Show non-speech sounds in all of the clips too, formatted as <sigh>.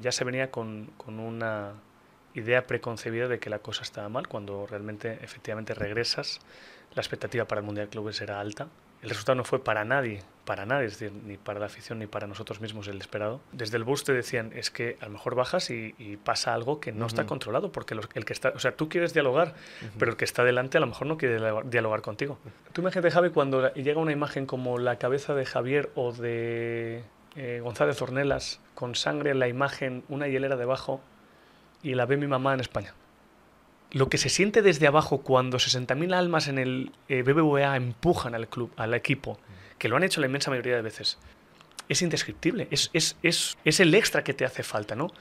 ya se venía con, con una idea preconcebida de que la cosa estaba mal, cuando realmente efectivamente regresas, la expectativa para el Mundial de Clubes era alta. El resultado no fue para nadie, para nadie, es decir, ni para la afición ni para nosotros mismos el esperado. Desde el bus te decían, es que a lo mejor bajas y, y pasa algo que no está controlado, porque los- el que está, o sea, tú quieres dialogar, pero el que está delante a lo mejor no quiere dialogar, contigo. Tú imagínate, Javi, cuando llega una imagen como la cabeza de Javier o de eh, González Ornelas, con sangre en la imagen, una hielera debajo, y la ve mi mamá en España. Lo que se siente desde abajo cuando 60.000 almas en el eh, BBVA empujan al club, al equipo, que lo han hecho la inmensa mayoría de veces, es indescriptible. Es, es, es, es el extra que te hace falta, ¿no?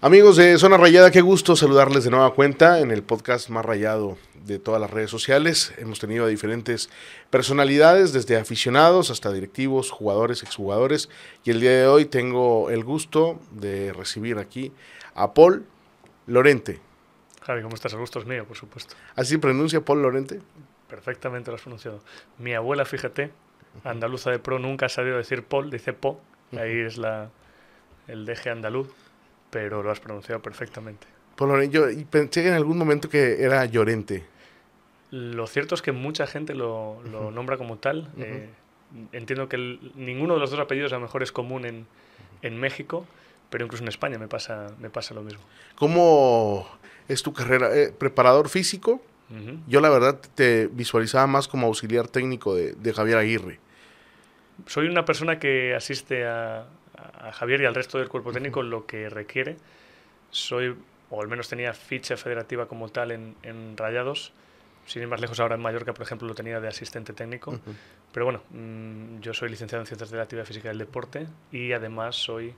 Amigos de Zona Rayada, qué gusto saludarles de nueva cuenta en el podcast más rayado de todas las redes sociales. Hemos tenido a diferentes personalidades, desde aficionados hasta directivos, jugadores, exjugadores. Y el día de hoy tengo el gusto de recibir aquí a Paul Lorente. Javi, ¿cómo estás? El gusto es mío, por supuesto. ¿Así pronuncia Paul Lorente? Perfectamente lo has pronunciado. Mi abuela, fíjate, andaluza de pro, nunca ha sabido decir Paul, dice Po. Ahí es la, el deje andaluz, pero lo has pronunciado perfectamente. Lorente, yo pensé en algún momento que era Llorente. Lo cierto es que mucha gente lo, lo nombra como tal. Eh, entiendo que el- ninguno de los dos apellidos a lo mejor es común en, en México, pero incluso en España me pasa, me pasa lo mismo. ¿Cómo es tu carrera? Eh, ¿Preparador físico? Yo la verdad te visualizaba más como auxiliar técnico de, de Javier Aguirre. Soy una persona que asiste a, a Javier y al resto del cuerpo técnico lo que requiere. Soy, o al menos tenía ficha federativa como tal en, en Rayados. Sin ir más lejos, ahora en Mallorca, por ejemplo, lo tenía de asistente técnico. Pero bueno, mm, yo soy licenciado en Ciencias de la Actividad Física del Deporte y además soy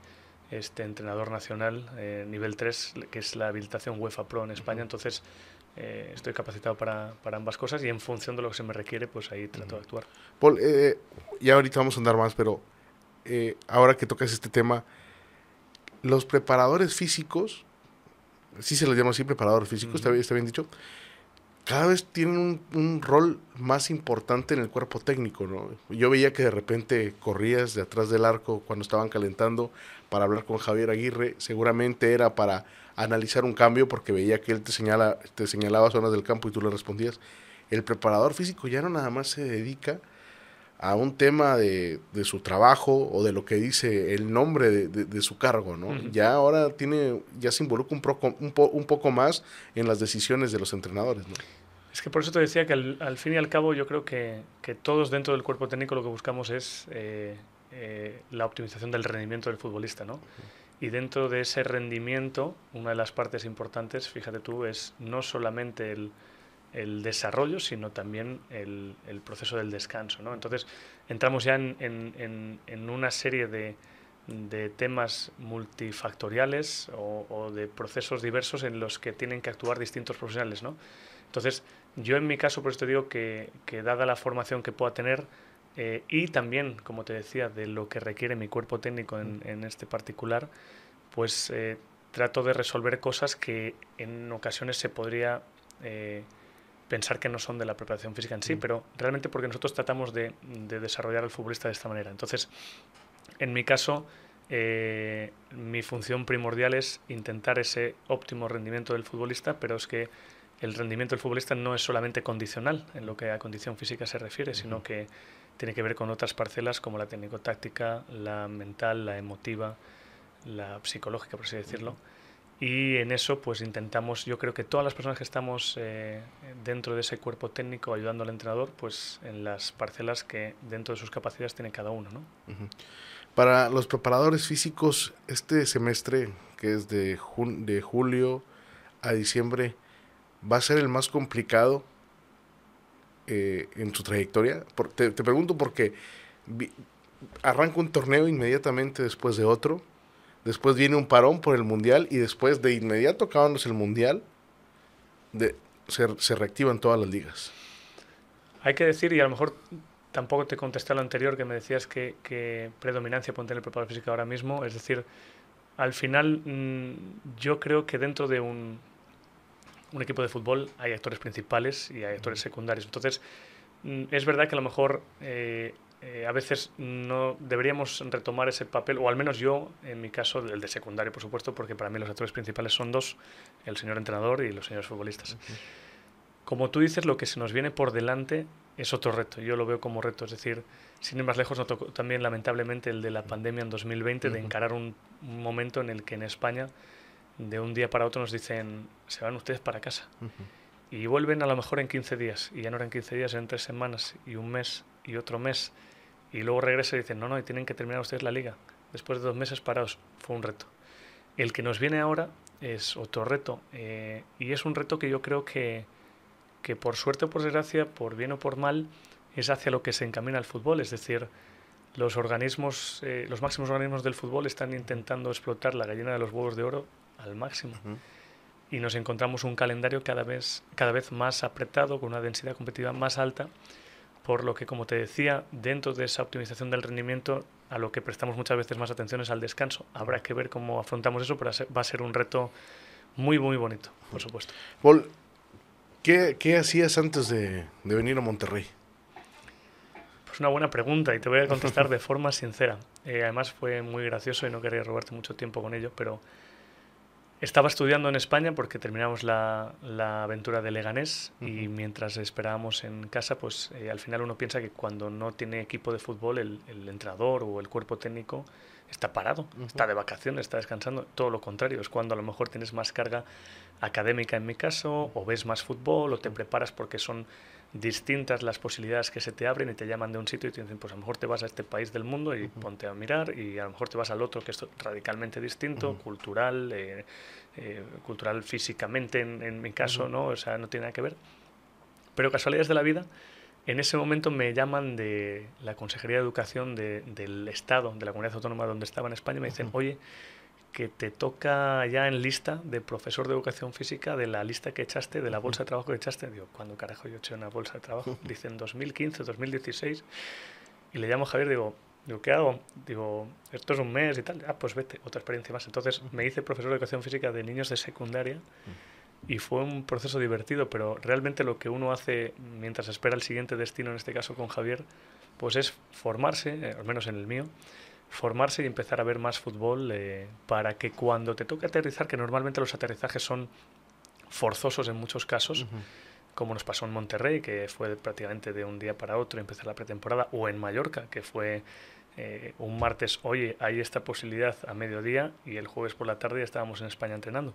este entrenador nacional eh, nivel 3, que es la habilitación UEFA Pro en España. Entonces, eh, estoy capacitado para, para ambas cosas y en función de lo que se me requiere, pues ahí trato de actuar. Paul, eh, ya ahorita vamos a andar más, pero eh, ahora que tocas este tema, los preparadores físicos, sí se les llama así preparadores físicos, ¿está, Ujú. bien- está bien dicho, cada vez tienen un, un rol más importante en el cuerpo técnico, ¿no? Yo veía que de repente corrías de atrás del arco cuando estaban calentando para hablar con Javier Aguirre, seguramente era para analizar un cambio porque veía que él te, señala, te señalaba zonas del campo y tú le respondías. El preparador físico ya no nada más se dedica a un tema de, de su trabajo o de lo que dice el nombre de, de- de su cargo, ¿no? Ujú. Ya ahora tiene, ya se involucra un, proco- un, po- un poco más en las decisiones de los entrenadores, ¿no? Es que por eso te decía que al, al fin y al cabo yo creo que, que todos dentro del cuerpo técnico lo que buscamos es eh, eh, la optimización del rendimiento del futbolista, ¿no? Y dentro de ese rendimiento, una de las partes importantes, fíjate tú, es no solamente el, el desarrollo, sino también el, el proceso del descanso, ¿no? Entonces entramos ya en, en- en- en una serie de, de temas multifactoriales o, o de procesos diversos en los que tienen que actuar distintos profesionales, ¿no? Entonces, yo en mi caso, por esto digo que, que dada la formación que pueda tener eh, y también, como te decía, de lo que requiere mi cuerpo técnico en, en este particular, pues eh, trato de resolver cosas que en ocasiones se podría eh, pensar que no son de la preparación física en sí, Mm. pero realmente porque nosotros tratamos de, de desarrollar al futbolista de esta manera. Entonces, en mi caso, eh, mi función primordial es intentar ese óptimo rendimiento del futbolista, pero es que el rendimiento del futbolista no es solamente condicional en lo que a condición física se refiere, sino que tiene que ver con otras parcelas como la técnico-táctica, la mental, la emotiva, la psicológica, por así decirlo. Y en eso, pues intentamos, yo creo que todas las personas que estamos eh, dentro de ese cuerpo técnico ayudando al entrenador, pues en las parcelas que dentro de sus capacidades tiene cada uno, ¿no? Para los preparadores físicos, este semestre, que es de, jun- de julio a diciembre, va a ser el más complicado eh, en su trayectoria. Por- te, te pregunto porque arranca un torneo inmediatamente después de otro, después viene un parón por el mundial y después de inmediato acabándose el mundial, de, se, se reactivan todas las ligas. Hay que decir, y a lo mejor tampoco te contesté a lo anterior, que me decías que, que predominancia puede tener el preparador físico ahora mismo. Es decir, al final mm, yo creo que dentro de un, un equipo de fútbol hay actores principales y hay actores secundarios. Entonces, mm, es verdad que a lo mejor eh, eh, a veces no deberíamos retomar ese papel, o al menos yo, en mi caso, el de secundario, por supuesto, porque para mí los actores principales son dos, el señor entrenador y los señores futbolistas. Como tú dices, lo que se nos viene por delante es otro reto. Yo lo veo como reto. Es decir, sin ir más lejos, nos tocó también lamentablemente el de la pandemia en 2020, de encarar un, momento en el que en España, de un día para otro, nos dicen, se van ustedes para casa. Y vuelven a lo mejor en 15 días. Y ya no eran 15 días, eran tres semanas y un mes y otro mes. Y luego regresa y dicen, no, no, y tienen que terminar ustedes la liga. Después de dos meses parados. Fue un reto. El que nos viene ahora es otro reto. Eh, y es un reto que yo creo que que por suerte o por desgracia, por bien o por mal, es hacia lo que se encamina el fútbol. Es decir, los organismos, eh, los máximos organismos del fútbol están intentando explotar la gallina de los huevos de oro al máximo. Y nos encontramos un calendario cada vez, cada vez más apretado, con una densidad competitiva más alta, por lo que, como te decía, dentro de esa optimización del rendimiento, a lo que prestamos muchas veces más atención es al descanso. Habrá que ver cómo afrontamos eso, pero va a ser un reto muy, muy bonito, por supuesto. ¿Qué, hacías antes de, venir a Monterrey? Pues una buena pregunta y te voy a contestar de forma sincera. Eh, además fue muy gracioso y no quería robarte mucho tiempo con ello, pero estaba estudiando en España porque terminamos la, aventura de Leganés y mientras esperábamos en casa, pues eh, al final uno piensa que cuando no tiene equipo de fútbol, el, entrenador o el cuerpo técnico está parado, está de vacaciones, está descansando. Todo lo contrario, es cuando a lo mejor tienes más carga académica en mi caso, o ves más fútbol, o te preparas porque son distintas las posibilidades que se te abren y te llaman de un sitio y te dicen, pues a lo mejor te vas a este país del mundo y ponte a mirar, y a lo mejor te vas al otro que es radicalmente distinto, cultural, eh, eh, cultural físicamente en, mi caso, ¿no? O sea, no tiene nada que ver. Pero casualidades de la vida, en ese momento me llaman de la Consejería de Educación del Estado, de la comunidad autónoma donde estaba en España, y me dicen, oye, que te toca ya en lista de profesor de educación física de la lista que echaste, de la bolsa de trabajo que echaste. Digo, ¿cuándo carajo yo eché una bolsa de trabajo? Dicen 2015, 2016. Y le llamo a Javier, digo, digo, ¿qué hago? Digo, esto es un mes y tal. Ah, pues vete, otra experiencia más. Entonces me hice profesor de educación física de niños de secundaria y fue un proceso divertido, pero realmente lo que uno hace mientras espera el siguiente destino, en este caso con Javier, pues es formarse, eh, al menos en el mío, formarse y empezar a ver más fútbol eh, para que cuando te toque aterrizar, que normalmente los aterrizajes son forzosos en muchos casos, como nos pasó en Monterrey, que fue prácticamente de un día para otro empezar la pretemporada, o en Mallorca, que fue eh, un martes, oye, hay esta posibilidad a mediodía y el jueves por la tarde ya estábamos en España entrenando.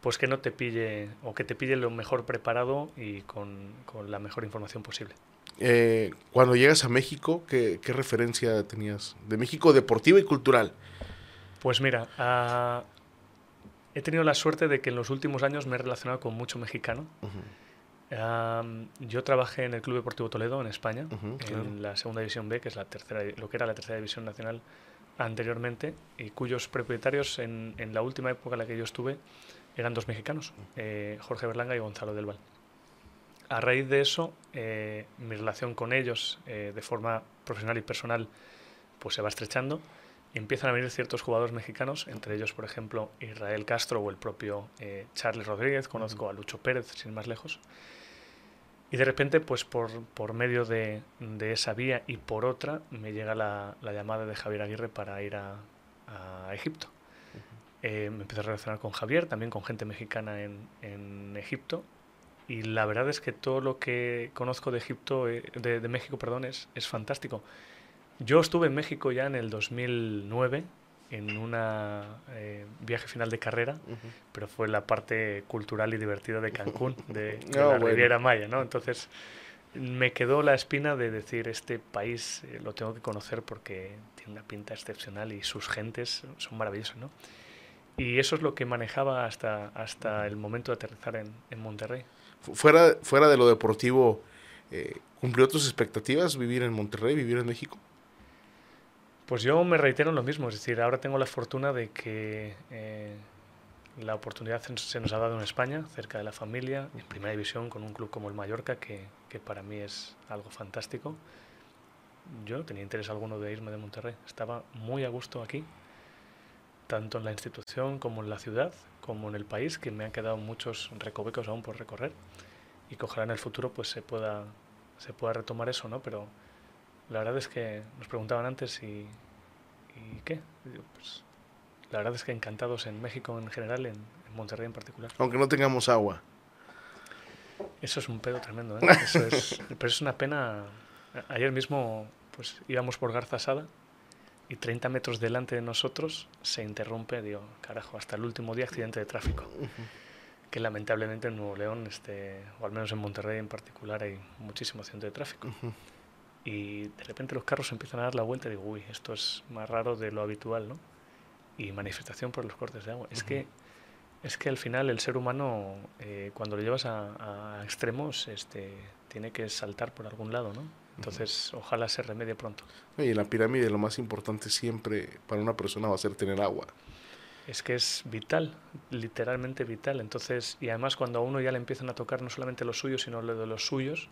Pues que no te pille, o que te pille lo mejor preparado y con la mejor información posible. Eh, cuando llegas a México, ¿qué, referencia tenías de México deportiva y cultural? Pues mira, ah, he tenido la suerte de que en los últimos años me he relacionado con mucho mexicano. yo trabajé en el Club Deportivo Toledo en España, en la segunda división B, que es la tercera, lo que era la tercera división nacional anteriormente, y cuyos propietarios en, la última época en la que yo estuve eran dos mexicanos, eh, Jorge Berlanga y Gonzalo del Val a raíz de eso, eh, mi relación con ellos eh, de forma profesional y personal pues se va estrechando. Empiezan a venir ciertos jugadores mexicanos, entre ellos, por ejemplo, Israel Castro o el propio eh, Charles Rodríguez, conozco a Lucho Pérez, sin más lejos. Y de repente, pues por, por medio de, de, esa vía y por otra, me llega la, la llamada de Javier Aguirre para ir a, a Egipto. me empecé a relacionar con Javier, también con gente mexicana en, en Egipto, y la verdad es que todo lo que conozco de Egipto, eh, de, de, México, perdón, es, es, fantástico. Yo estuve en México ya en el 2009 en un eh, viaje final de carrera, pero fue la parte cultural y divertida de Cancún, <laughs> de, la Riviera Maya, ¿no? Entonces me quedó la espina de decir, este país eh, lo tengo que conocer porque tiene una pinta excepcional y sus gentes son maravillosas, ¿no? Y eso es lo que manejaba hasta, hasta el momento de aterrizar en, en Monterrey fuera, fuera de lo deportivo, eh, ¿cumplió tus expectativas vivir en Monterrey, vivir en México? Pues yo me reitero en lo mismo, es decir, ahora tengo la fortuna de que eh, la oportunidad se nos ha dado en España, cerca de la familia, en primera división, con un club como el Mallorca, que, que para mí es algo fantástico. Yo tenía interés alguno de irme de Monterrey, estaba muy a gusto aquí, tanto en la institución como en la ciudad, como en el país, que me han quedado muchos recovecos aún por recorrer y que ojalá en el futuro pues se pueda, se pueda retomar eso, ¿no? Pero la verdad es que nos preguntaban antes y, y qué. Pues, la verdad es que encantados en México en general, en, en, Monterrey en particular. Aunque no tengamos agua. Eso es un pedo tremendo, ¿eh? Eso es, <laughs> pero es una pena. Ayer mismo pues íbamos por Garza Sada y 30 metros delante de nosotros se interrumpe, digo, carajo, hasta el último día accidente de tráfico. Uh -huh. Que lamentablemente en Nuevo León, este, o al menos en Monterrey en particular, hay muchísimo accidente de tráfico. Uh -huh. Y de repente los carros empiezan a dar la vuelta y digo, uy, esto es más raro de lo habitual, ¿no? Y manifestación por los cortes de agua. Uh -huh. Es que es que al final el ser humano, eh, cuando lo llevas a, a, extremos, este, tiene que saltar por algún lado, ¿no? Entonces, uh -huh. ojalá se remedie pronto. Y en la pirámide lo más importante siempre para una persona va a ser tener agua. Es que es vital, literalmente vital. Entonces, y además cuando a uno ya le empiezan a tocar no solamente los suyos, sino lo de los suyos,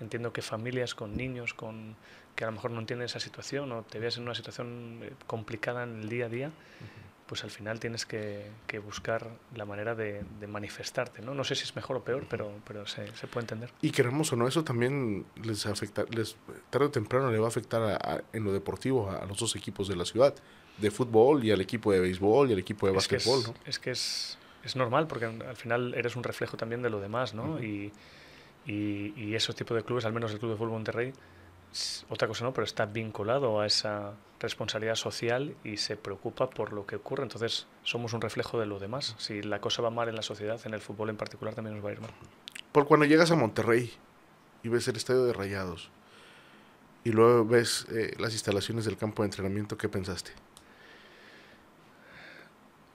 entiendo que familias con niños, con que a lo mejor no entienden esa situación o te veas en una situación eh, complicada en el día a día, uh -huh pues al final tienes que, que buscar la manera de, de, manifestarte, ¿no? No sé si es mejor o peor, pero, pero se, se puede entender. Y queramos o no, eso también les afecta, les, tarde o temprano le va a afectar a, a, en lo deportivo a, a, los dos equipos de la ciudad, de fútbol y al equipo de béisbol y al equipo de es básquetbol, que es, ¿no? Es que es, es normal, porque al final eres un reflejo también de lo demás, ¿no? Uh -huh. y, y, y, esos tipos de clubes, al menos el Club de Fútbol Monterrey, otra cosa no, pero está vinculado a esa responsabilidad social y se preocupa por lo que ocurre. Entonces somos un reflejo de lo demás. Si la cosa va mal en la sociedad, en el fútbol en particular también nos va a ir mal. Por cuando llegas a Monterrey y ves el estadio de Rayados y luego ves eh, las instalaciones del campo de entrenamiento, ¿qué pensaste?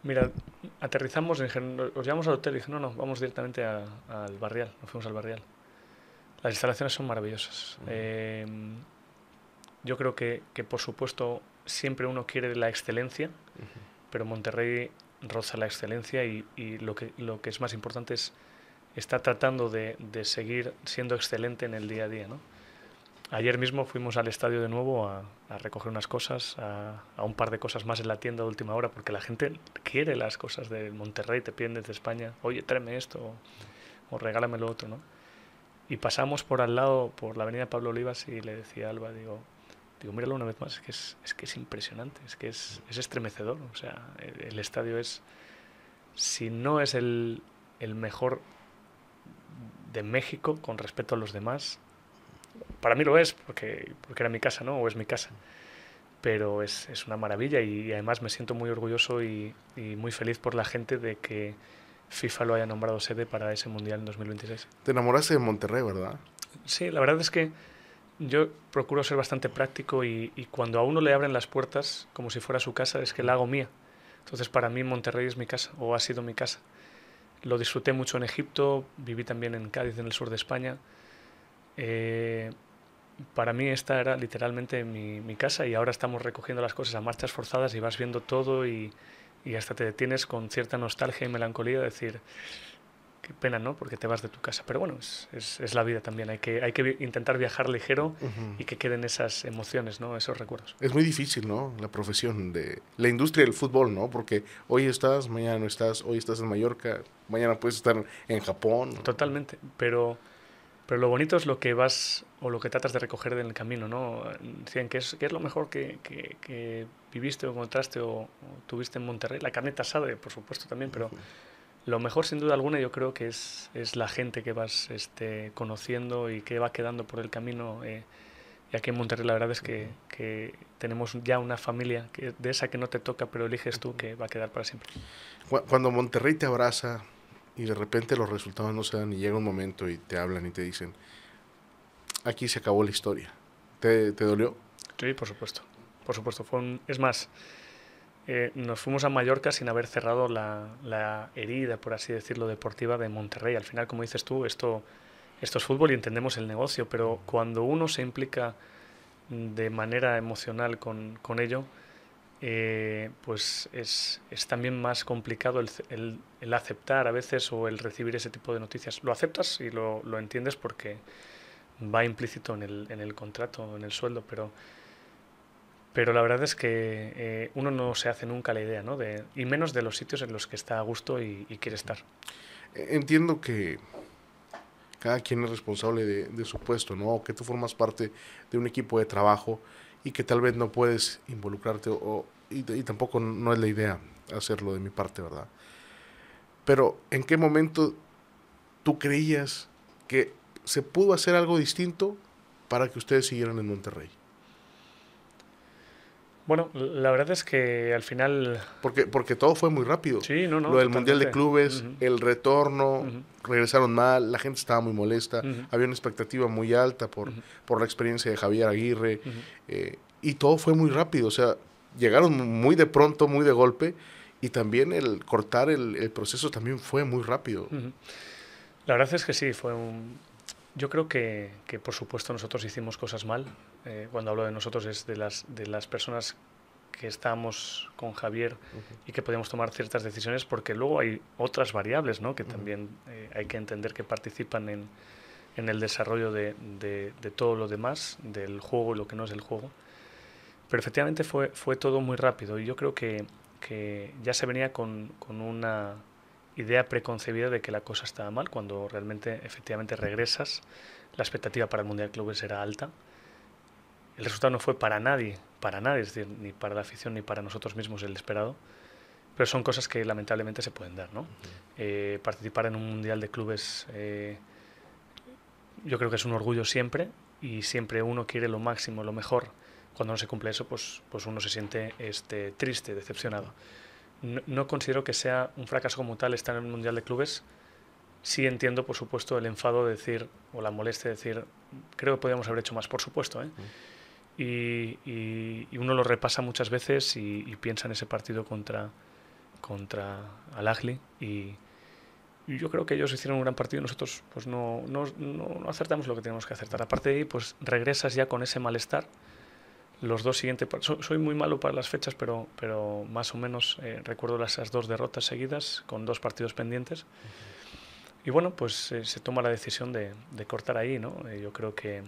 Mira, aterrizamos, nos llevamos al hotel y dije, no, no, vamos directamente a, al barrial, nos fuimos al barrial. Las instalaciones son maravillosas. Uh -huh. eh, yo creo que, que, por supuesto, siempre uno quiere la excelencia, uh -huh. pero Monterrey roza la excelencia y, y, lo, que, lo que es más importante es está tratando de, de, seguir siendo excelente en el día a día. ¿no? Ayer mismo fuimos al estadio de nuevo a, a recoger unas cosas, a, a, un par de cosas más en la tienda de última hora, porque la gente quiere las cosas de Monterrey, te piden desde España, oye, tráeme esto o, o regálame lo otro. ¿no? Y pasamos por al lado, por la avenida Pablo Olivas, y le decía a Alba, digo, digo míralo una vez más, es que es, es, que es impresionante, es que es, es estremecedor. O sea, el, el, estadio es, si no es el, el mejor de México con respecto a los demás, para mí lo es, porque, porque era mi casa, ¿no? O es mi casa. Pero es, es una maravilla y, además me siento muy orgulloso y, y muy feliz por la gente de que FIFA lo haya nombrado sede para ese Mundial en 2026. Te enamoraste de Monterrey, ¿verdad? Sí, la verdad es que yo procuro ser bastante práctico y, y, cuando a uno le abren las puertas como si fuera su casa, es que la hago mía. Entonces para mí Monterrey es mi casa o ha sido mi casa. Lo disfruté mucho en Egipto, viví también en Cádiz, en el sur de España. Eh, para mí esta era literalmente mi, mi, casa y ahora estamos recogiendo las cosas a marchas forzadas y vas viendo todo y, y hasta te detienes con cierta nostalgia y melancolía de decir, qué pena, ¿no? Porque te vas de tu casa. Pero bueno, es, es, es la vida también. Hay que, hay que intentar viajar ligero uh -huh. y que queden esas emociones, ¿no? Esos recuerdos. Es muy difícil, ¿no? La profesión de la industria del fútbol, ¿no? Porque hoy estás, mañana no estás, hoy estás en Mallorca, mañana puedes estar en Japón. Totalmente. Pero, pero lo bonito es lo que vas o lo que tratas de recoger en el camino, ¿no? Decían, ¿qué es, qué es lo mejor que, que, que viviste o encontraste o, o, tuviste en Monterrey? La carne asada, por supuesto, también, pero... Lo mejor, sin duda alguna, yo creo que es, es la gente que vas este, conociendo y que va quedando por el camino. Eh, y aquí en Monterrey la verdad es que, que, tenemos ya una familia que, de esa que no te toca, pero eliges tú, que va a quedar para siempre. Cuando Monterrey te abraza y de repente los resultados no se dan y llega un momento y te hablan y te dicen, aquí se acabó la historia. ¿Te, te dolió? Sí, por supuesto. Por supuesto. Fue es más, eh, nos fuimos a Mallorca sin haber cerrado la, la, herida, por así decirlo, deportiva de Monterrey. Al final, como dices tú, esto, esto es fútbol y entendemos el negocio, pero cuando uno se implica de manera emocional con, con ello, eh, pues es, es, también más complicado el, el, aceptar a veces o el recibir ese tipo de noticias. Lo aceptas y lo, lo entiendes porque va implícito en el, en el contrato, en el sueldo, pero pero la verdad es que eh, uno no se hace nunca la idea, ¿no? Y menos de los sitios en los que está a gusto y, quiere estar. Entiendo que, cada quien es responsable de, su puesto, ¿no? O que tú formas parte de un equipo de trabajo y que tal vez no puedes involucrarte o, y, y, tampoco no es la idea hacerlo de mi parte, ¿verdad? Pero ¿en qué momento tú creías que se pudo hacer algo distinto para que ustedes siguieran en Monterrey? Bueno, la verdad es que al final... Porque, porque todo fue muy rápido. Sí, no, no. Lo del Mundial de Clubes, el retorno, regresaron mal, la gente estaba muy molesta, había una expectativa muy alta por, por la experiencia de Javier Aguirre, eh, y todo fue muy rápido, o sea, llegaron muy de pronto, muy de golpe, y también el cortar el, el proceso también fue muy rápido. La verdad es que sí, fue un, yo creo que, por supuesto nosotros hicimos cosas mal. Eh, cuando hablo de nosotros es de las, de las personas que estábamos con Javier y que podíamos tomar ciertas decisiones porque luego hay otras variables ¿no? que también eh, hay que entender que participan en, en el desarrollo de, de, todo lo demás, del juego y lo que no es el juego. Pero efectivamente fue, fue todo muy rápido y yo creo que, que ya se venía con, con una idea preconcebida de que la cosa estaba mal, cuando realmente efectivamente regresas, la expectativa para el Mundial Clubes era alta. El resultado no fue para nadie, para nadie, es decir, ni para la afición ni para nosotros mismos el esperado, pero son cosas que lamentablemente se pueden dar. ¿no? Eh, participar en un Mundial de Clubes eh, yo creo que es un orgullo siempre y siempre uno quiere lo máximo, lo mejor. Cuando no se cumple eso, pues, pues uno se siente este, triste, decepcionado no, considero que sea un fracaso como tal estar en el Mundial de Clubes. Sí entiendo, por supuesto, el enfado de decir, o la molestia de decir, creo que podríamos haber hecho más, por supuesto. ¿eh? Y, uno lo repasa muchas veces y, piensa en ese partido contra, contra Al y, yo creo que ellos hicieron un gran partido y nosotros pues no, no, no, acertamos lo que teníamos que acertar. Aparte de ahí, pues regresas ya con ese malestar los dos siguientes. soy muy malo para las fechas, pero, pero más o menos eh, recuerdo esas dos derrotas seguidas con dos partidos pendientes. Y bueno, pues eh, se toma la decisión de, cortar ahí, ¿no? Eh, yo creo que,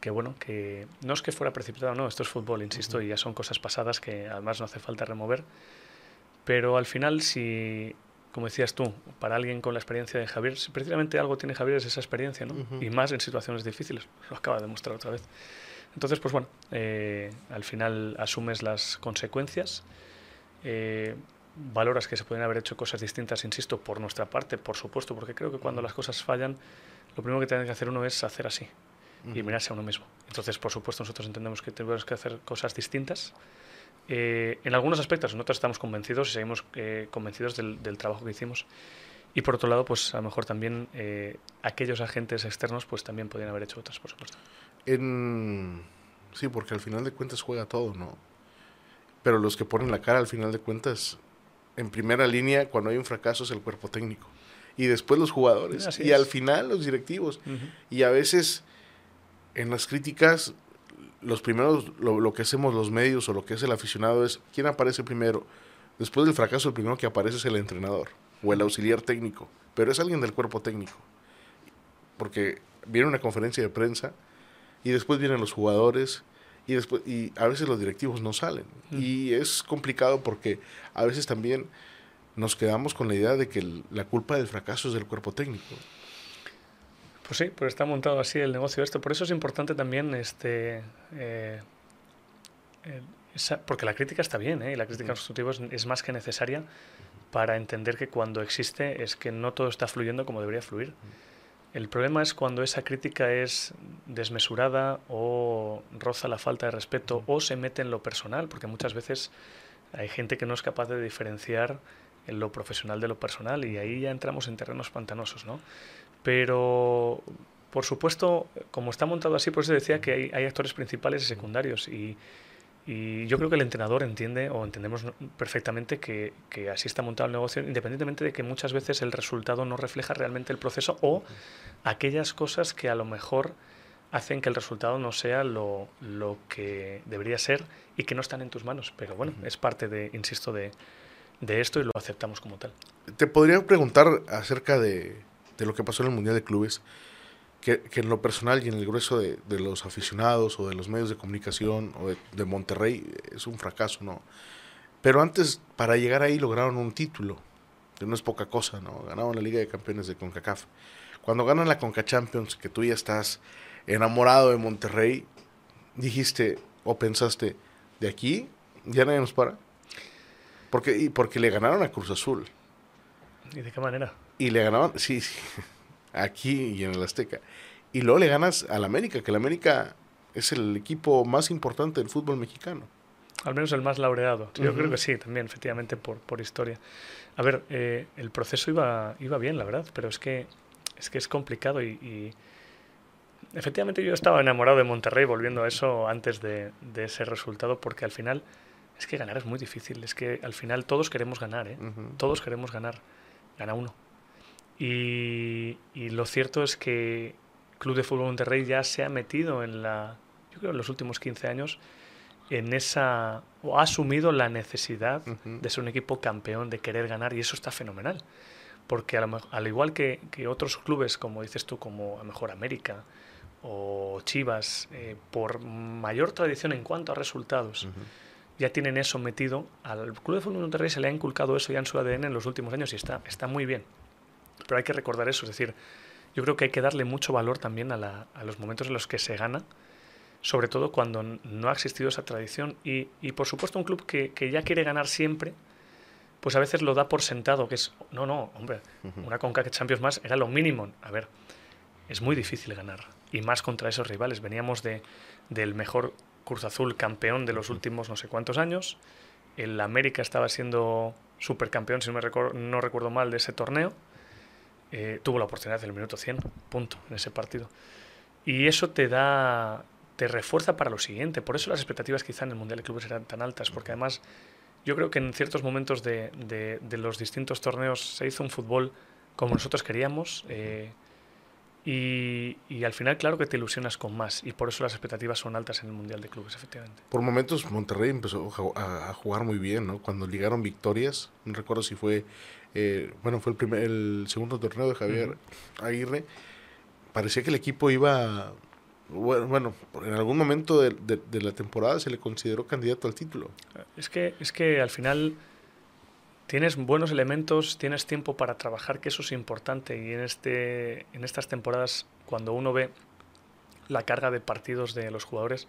que, bueno, que no es que fuera precipitado, no, esto es fútbol, insisto, y ya son cosas pasadas que además no hace falta remover. Pero al final, si, como decías tú, para alguien con la experiencia de Javier, si precisamente algo tiene Javier es esa experiencia, ¿no? Y más en situaciones difíciles, lo acaba de demostrar otra vez. Entonces, pues bueno, eh, al final asumes las consecuencias, eh, valoras que se pueden haber hecho cosas distintas, insisto, por nuestra parte, por supuesto, porque creo que cuando las cosas fallan, lo primero que tiene que hacer uno es hacer así y mirarse a uno mismo. Entonces, por supuesto, nosotros entendemos que tenemos que hacer cosas distintas. Eh, en algunos aspectos nosotros estamos convencidos y seguimos convencidos del, del, trabajo que hicimos. Y por otro lado, pues a lo mejor también aquellos agentes externos pues también podrían haber hecho otras, por supuesto. En... Sí, porque al final de cuentas juega todo, ¿no? Pero los que ponen la cara al final de cuentas, en primera línea, cuando hay un fracaso, es el cuerpo técnico. Y después los jugadores. y al final los directivos. Y a veces, en las críticas, los primeros, lo, lo, que hacemos los medios o lo que es el aficionado es, ¿quién aparece primero? Después del fracaso, el primero que aparece es el entrenador o el auxiliar técnico. Pero es alguien del cuerpo técnico. Porque viene una conferencia de prensa y después vienen los jugadores y después y a veces los directivos no salen y es complicado porque a veces también nos quedamos con la idea de que la culpa del fracaso es del cuerpo técnico. Pues sí, pues está montado así el negocio esto. Por eso es importante también este eh, porque la crítica está bien, ¿eh? y la crítica constructiva es, más que necesaria para entender que cuando existe es que no todo está fluyendo como debería fluir. El problema es cuando esa crítica es desmesurada o roza la falta de respeto o se mete en lo personal, porque muchas veces hay gente que no es capaz de diferenciar en lo profesional de lo personal y ahí ya entramos en terrenos pantanosos, ¿no? Pero, por supuesto, como está montado así, por eso decía que hay, hay actores principales y secundarios y y yo creo que el entrenador entiende o entendemos perfectamente que, que, así está montado el negocio, independientemente de que muchas veces el resultado no refleja realmente el proceso o aquellas cosas que a lo mejor hacen que el resultado no sea lo, lo que debería ser y que no están en tus manos. Pero bueno, es parte de, insisto, de, de esto y lo aceptamos como tal. Te podría preguntar acerca de, de lo que pasó en el Mundial de Clubes que, en lo personal y en el grueso de, los aficionados o de los medios de comunicación o de, Monterrey es un fracaso, ¿no? Pero antes, para llegar ahí, lograron un título. que no es poca cosa, ¿no? Ganaron la Liga de Campeones de CONCACAF. Cuando ganan la CONCA Champions, que tú ya estás enamorado de Monterrey, dijiste o pensaste, de aquí ya nadie nos para. Porque, y porque le ganaron a Cruz Azul. ¿Y de qué manera? Y le ganaban, sí, sí, aquí y en el Azteca. Y luego le ganas al América, que el América es el equipo más importante del fútbol mexicano. Al menos el más laureado. Yo creo que sí, también, efectivamente, por, por historia. A ver, eh, el proceso iba, iba bien, la verdad, pero es que es, que es complicado y, y, efectivamente yo estaba enamorado de Monterrey volviendo a eso antes de, de, ese resultado porque al final es que ganar es muy difícil, es que al final todos queremos ganar, ¿eh? Uh -huh. todos queremos ganar, gana uno. Y, y, lo cierto es que Club de Fútbol Monterrey ya se ha metido en la, yo creo en los últimos 15 años, en esa, o ha asumido la necesidad uh -huh. de ser un equipo campeón, de querer ganar, y eso está fenomenal. Porque al, al igual que, que, otros clubes, como dices tú, como a lo mejor América o Chivas, eh, por mayor tradición en cuanto a resultados, uh -huh. ya tienen eso metido. Al Club de Fútbol Monterrey se le ha inculcado eso ya en su ADN en los últimos años y está, está muy bien. Pero hay que recordar eso, es decir, yo creo que hay que darle mucho valor también a, la, a los momentos en los que se gana sobre todo cuando no ha existido esa tradición. Y, y por supuesto un club que, que, ya quiere ganar siempre, pues a veces lo da por sentado, que es, no, no, hombre, uh -huh. una Conca Champions más era lo mínimo. A ver, es muy difícil ganar, y más contra esos rivales. Veníamos de, del mejor Cruz Azul campeón de los últimos no sé cuántos años, el América estaba siendo supercampeón, si no, me recuerdo, no recuerdo mal, de ese torneo, eh, tuvo la oportunidad del minuto 100, punto, en ese partido. Y eso te da, te refuerza para lo siguiente. Por eso las expectativas quizá en el Mundial de Clubes eran tan altas, porque además yo creo que en ciertos momentos de, de, los distintos torneos se hizo un fútbol como nosotros queríamos eh, y, y, al final claro que te ilusionas con más y por eso las expectativas son altas en el Mundial de Clubes, efectivamente. Por momentos Monterrey empezó a, a jugar muy bien, ¿no? Cuando ligaron victorias, no recuerdo si fue, eh, bueno, fue el, primer, el segundo torneo de Javier uh -huh. Aguirre, parecía que el equipo iba bueno, en algún momento de, de, de, la temporada se le consideró candidato al título. Es que, es que al final tienes buenos elementos, tienes tiempo para trabajar, que eso es importante. Y en, este, en estas temporadas, cuando uno ve la carga de partidos de los jugadores,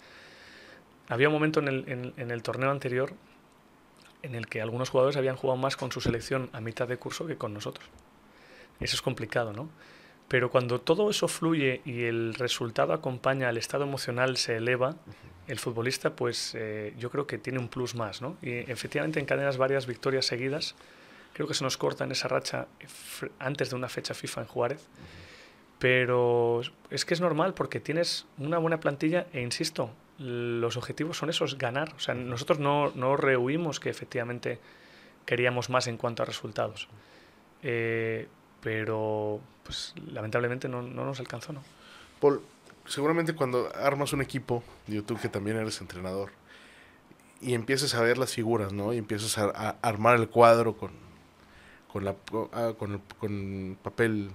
había un momento en el, en, en el torneo anterior en el que algunos jugadores habían jugado más con su selección a mitad de curso que con nosotros. Eso es complicado, ¿no? Pero cuando todo eso fluye y el resultado acompaña, el estado emocional se eleva, el futbolista, pues eh, yo creo que tiene un plus más, ¿no? Y efectivamente encadenas varias victorias seguidas. Creo que se nos corta en esa racha antes de una fecha FIFA en Juárez. Pero es que es normal porque tienes una buena plantilla e insisto, los objetivos son esos, ganar. O sea, nosotros no, no rehuimos que efectivamente queríamos más en cuanto a resultados. Eh, pero pues lamentablemente no, no nos alcanzó, ¿no? Paul, seguramente cuando armas un equipo, digo tú que también eres entrenador, y empiezas a ver las figuras, ¿no? Y empiezas a, armar el cuadro con, con, la, ah, con, con, papel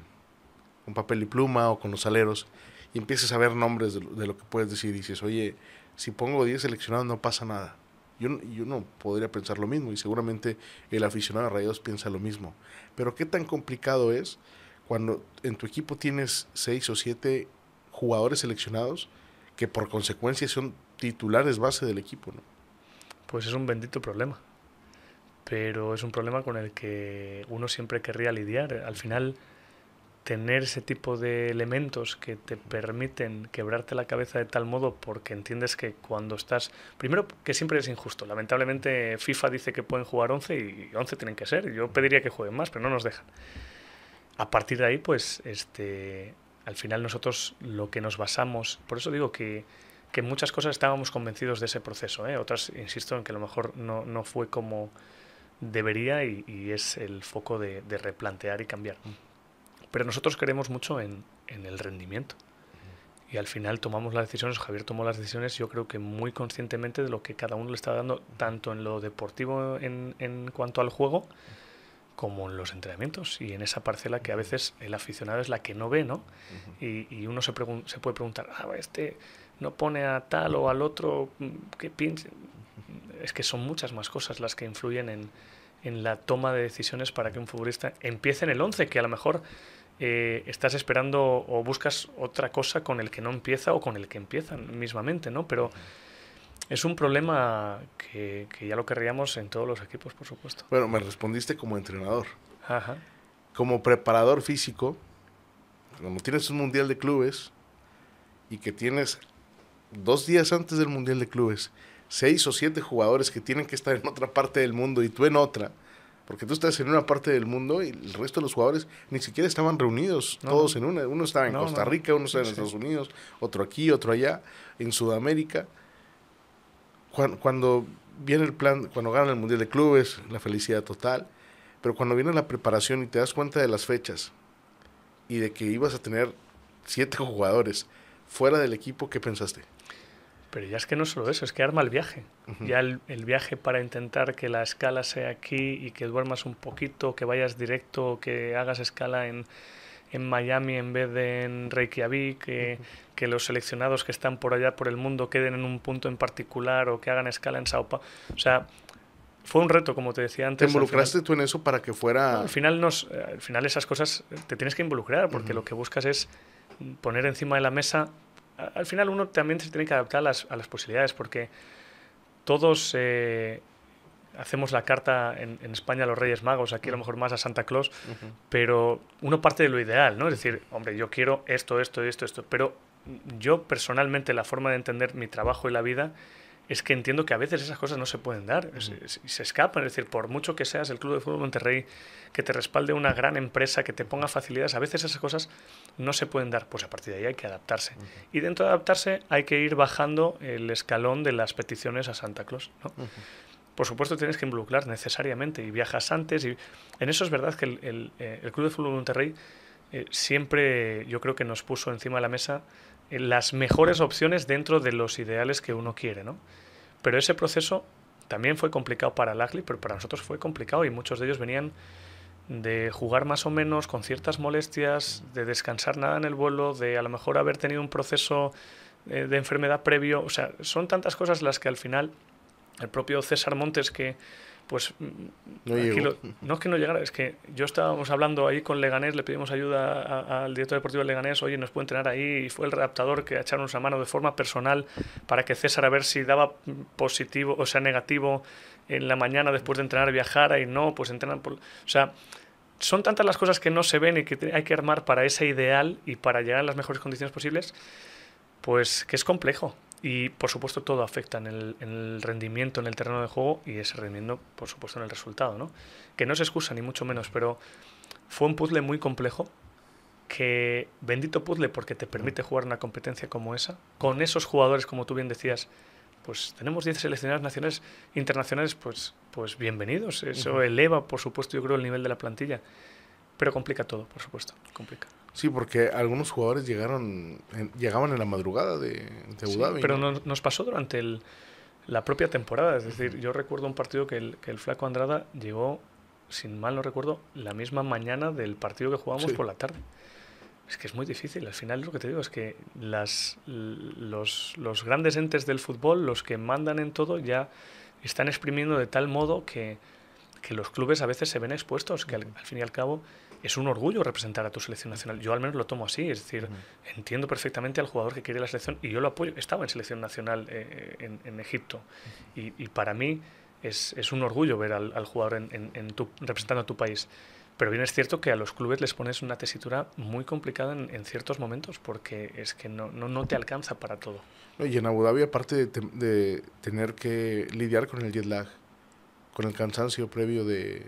con papel y pluma o con los aleros, y empiezas a ver nombres de, de lo que puedes decir, y dices, oye, si pongo 10 seleccionados no pasa nada. Yo, yo no podría pensar lo mismo y seguramente el aficionado a Rayados piensa lo mismo. Pero qué tan complicado es cuando en tu equipo tienes seis o siete jugadores seleccionados que por consecuencia son titulares base del equipo, ¿no? Pues es un bendito problema. Pero es un problema con el que uno siempre querría lidiar. Al final, tener ese tipo de elementos que te permiten quebrarte la cabeza de tal modo porque entiendes que cuando estás... Primero, que siempre es injusto. Lamentablemente FIFA dice que pueden jugar 11 y 11 tienen que ser. Yo pediría que jueguen más, pero no nos dejan. A partir de ahí, pues, este, al final nosotros lo que nos basamos... Por eso digo que, que muchas cosas estábamos convencidos de ese proceso. ¿eh? Otras, insisto, en que a lo mejor no, no fue como debería y, y es el foco de, de replantear y cambiar. Pero nosotros creemos mucho en, en el rendimiento. Y al final tomamos las decisiones, Javier tomó las decisiones, yo creo que muy conscientemente de lo que cada uno le está dando, tanto en lo deportivo en, en cuanto al juego, como en los entrenamientos y en esa parcela que a veces el aficionado es la que no ve, ¿no? Uh -huh. y, y, uno se, se, puede preguntar, ah, este no pone a tal o al otro, ¿qué pinche? Es que son muchas más cosas las que influyen en, en la toma de decisiones para que un futbolista empiece en el 11, que a lo mejor eh, estás esperando o buscas otra cosa con el que no empieza o con el que empieza mismamente, ¿no? Pero es un problema que, que ya lo querríamos en todos los equipos, por supuesto. Bueno, me respondiste como entrenador. Ajá. Como preparador físico, cuando tienes un mundial de clubes y que tienes dos días antes del mundial de clubes seis o siete jugadores que tienen que estar en otra parte del mundo y tú en otra, porque tú estás en una parte del mundo y el resto de los jugadores ni siquiera estaban reunidos, todos en una. Uno estaba en Costa Rica, uno estaba en Estados Unidos, otro aquí, otro allá, en Sudamérica. Cuando, cuando, viene el plan, cuando ganan el Mundial de Clubes, la felicidad total, pero cuando viene la preparación y te das cuenta de las fechas y de que ibas a tener siete jugadores fuera del equipo, ¿qué pensaste? Pero ya es que no solo eso, es que arma el viaje. Ya el, viaje para intentar que la escala sea aquí y que duermas un poquito, que vayas directo, que hagas escala en, en Miami en vez de en Reykjavik, que, que, los seleccionados que están por allá por el mundo queden en un punto en particular o que hagan escala en Sao Paulo. O sea, fue un reto, como te decía antes. ¿Te involucraste tú en eso para que fuera...? al, final nos, al final esas cosas te tienes que involucrar porque lo que buscas es poner encima de la mesa al final uno también se tiene que adaptar a las, a las posibilidades, porque todos eh, hacemos la carta en, España a los Reyes Magos, aquí a lo mejor más a Santa Claus, pero uno parte de lo ideal, ¿no? Es decir, hombre, yo quiero esto, esto, esto, esto, pero yo personalmente la forma de entender mi trabajo y la vida es que entiendo que a veces esas cosas no se pueden dar, y se, escapan. Es decir, por mucho que seas el Club de Fútbol Monterrey, que te respalde una gran empresa, que te ponga facilidades, a veces esas cosas no se pueden dar. Pues a partir de ahí hay que adaptarse. Y dentro de adaptarse hay que ir bajando el escalón de las peticiones a Santa Claus. Por supuesto, tienes que involucrar necesariamente y viajas antes. y En eso es verdad que el, eh, Club de Fútbol Monterrey eh, siempre, yo creo que nos puso encima de la mesa las mejores opciones dentro de los ideales que uno quiere, ¿no? Pero ese proceso también fue complicado para Lagli, pero para nosotros fue complicado y muchos de ellos venían de jugar más o menos con ciertas molestias, de descansar nada en el vuelo, de a lo mejor haber tenido un proceso eh, de enfermedad previo. O sea, son tantas cosas las que al final el propio César Montes, que pues no, no, es que no llegara, es que yo estábamos hablando ahí con Leganés, le pedimos ayuda al director deportivo de Leganés, oye, nos puede entrenar ahí, y fue el redactador que echaron a mano de forma personal para que César a ver si daba positivo, o sea, negativo en la mañana después de entrenar viajara y no, pues entrenan por... O sea, son tantas las cosas que no se ven y que hay que armar para ese ideal y para llegar a las mejores condiciones posibles, pues que es complejo. Y por supuesto todo afecta en el, rendimiento en el terreno de juego y ese rendimiento, por supuesto, en el resultado. ¿no? Que no se excusa ni mucho menos, pero fue un puzzle muy complejo que bendito puzzle porque te permite jugar una competencia como esa, con esos jugadores, como tú bien decías, pues tenemos 10 seleccionados nacionales internacionales, pues, pues bienvenidos. Eso eleva, por supuesto, yo creo, el nivel de la plantilla. Pero complica todo, por supuesto, complica. Sí, porque algunos jugadores llegaron, llegaban en la madrugada de, de Abu Dhabi. pero nos pasó durante el, la propia temporada. Es decir, yo recuerdo un partido que el, que el Flaco Andrada llegó, sin mal no recuerdo, la misma mañana del partido que jugamos por la tarde. Es que es muy difícil. Al final lo que te digo es que las, los, los grandes entes del fútbol, los que mandan en todo, ya están exprimiendo de tal modo que, que los clubes a veces se ven expuestos, que al fin y al cabo es un orgullo representar a tu selección nacional. Yo al menos lo tomo así, es decir, entiendo perfectamente al jugador que quiere la selección y yo lo apoyo. Estaba en selección nacional eh, en, en, Egipto y, y, para mí es, es, un orgullo ver al, al jugador en, en tu, representando a tu país. Pero bien es cierto que a los clubes les pones una tesitura muy complicada en, ciertos momentos porque es que no, no, no, te alcanza para todo. Y en Abu Dhabi, aparte de, de tener que lidiar con el jet lag, con el cansancio previo de,